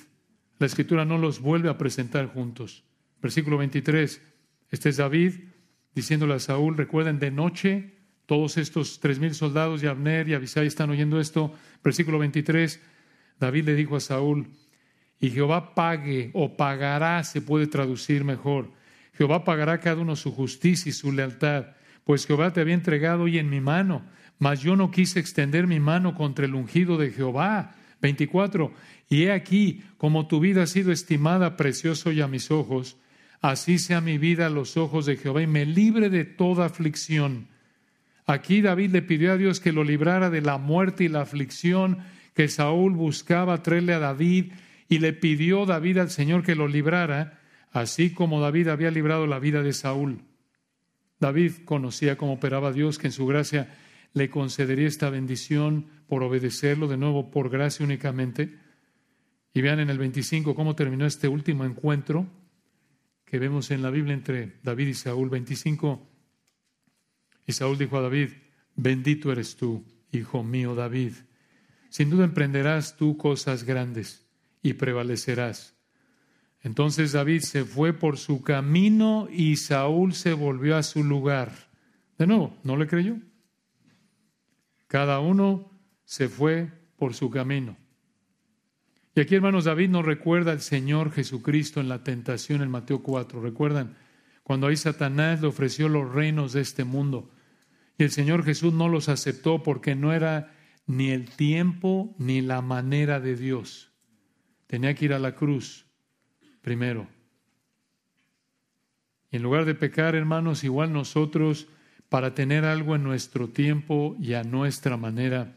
La escritura no los vuelve a presentar juntos. Versículo 23. Este es David diciéndole a Saúl, recuerden, de noche todos estos tres mil soldados y Abner y Abisai están oyendo esto. Versículo 23. David le dijo a Saúl, y Jehová pague o pagará, se puede traducir mejor. Jehová pagará a cada uno su justicia y su lealtad, pues Jehová te había entregado hoy en mi mano, mas yo no quise extender mi mano contra el ungido de Jehová. 24. Y he aquí, como tu vida ha sido estimada precioso y a mis ojos, así sea mi vida a los ojos de Jehová y me libre de toda aflicción. Aquí David le pidió a Dios que lo librara de la muerte y la aflicción que Saúl buscaba traerle a David y le pidió David al Señor que lo librara, así como David había librado la vida de Saúl. David conocía cómo operaba Dios, que en su gracia le concedería esta bendición por obedecerlo, de nuevo por gracia únicamente. Y vean en el 25 cómo terminó este último encuentro que vemos en la Biblia entre David y Saúl. 25. Y Saúl dijo a David, bendito eres tú, hijo mío David. Sin duda emprenderás tú cosas grandes y prevalecerás. Entonces David se fue por su camino y Saúl se volvió a su lugar. De nuevo, ¿no le creyó? Cada uno se fue por su camino. Y aquí, hermanos, David nos recuerda al Señor Jesucristo en la tentación en Mateo 4. ¿Recuerdan? Cuando ahí Satanás le ofreció los reinos de este mundo. Y el Señor Jesús no los aceptó porque no era ni el tiempo ni la manera de Dios. Tenía que ir a la cruz primero. En lugar de pecar, hermanos, igual nosotros para tener algo en nuestro tiempo y a nuestra manera,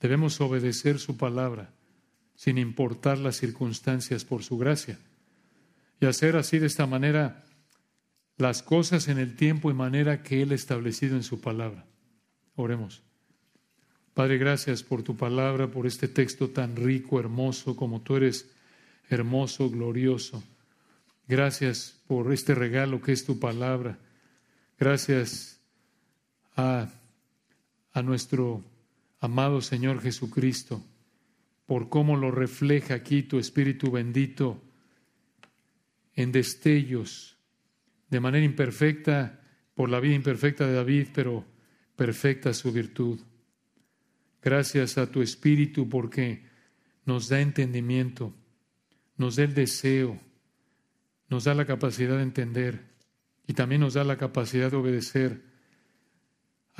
debemos obedecer su palabra, sin importar las circunstancias por su gracia. Y hacer así de esta manera las cosas en el tiempo y manera que Él ha establecido en su palabra. Oremos. Padre, gracias por tu palabra, por este texto tan rico, hermoso, como tú eres hermoso, glorioso. Gracias por este regalo que es tu palabra. Gracias a, nuestro amado Señor Jesucristo, por cómo lo refleja aquí tu Espíritu bendito en destellos, de manera imperfecta, por la vida imperfecta de David, pero perfecta su virtud. Gracias a tu Espíritu porque nos da entendimiento, nos da el deseo, nos da la capacidad de entender y también nos da la capacidad de obedecer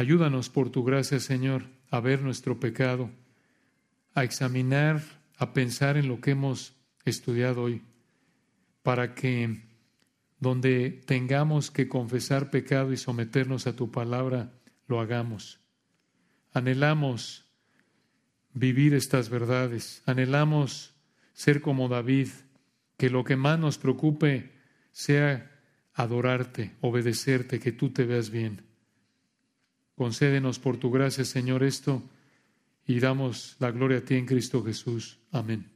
Ayúdanos por tu gracia, Señor, a ver nuestro pecado, a examinar, a pensar en lo que hemos estudiado hoy, para que donde tengamos que confesar pecado y someternos a tu palabra, lo hagamos. Anhelamos vivir estas verdades, anhelamos ser como David, que lo que más nos preocupe sea adorarte, obedecerte, que tú te veas bien. Concédenos por tu gracia, Señor, esto y damos la gloria a ti en Cristo Jesús. Amén.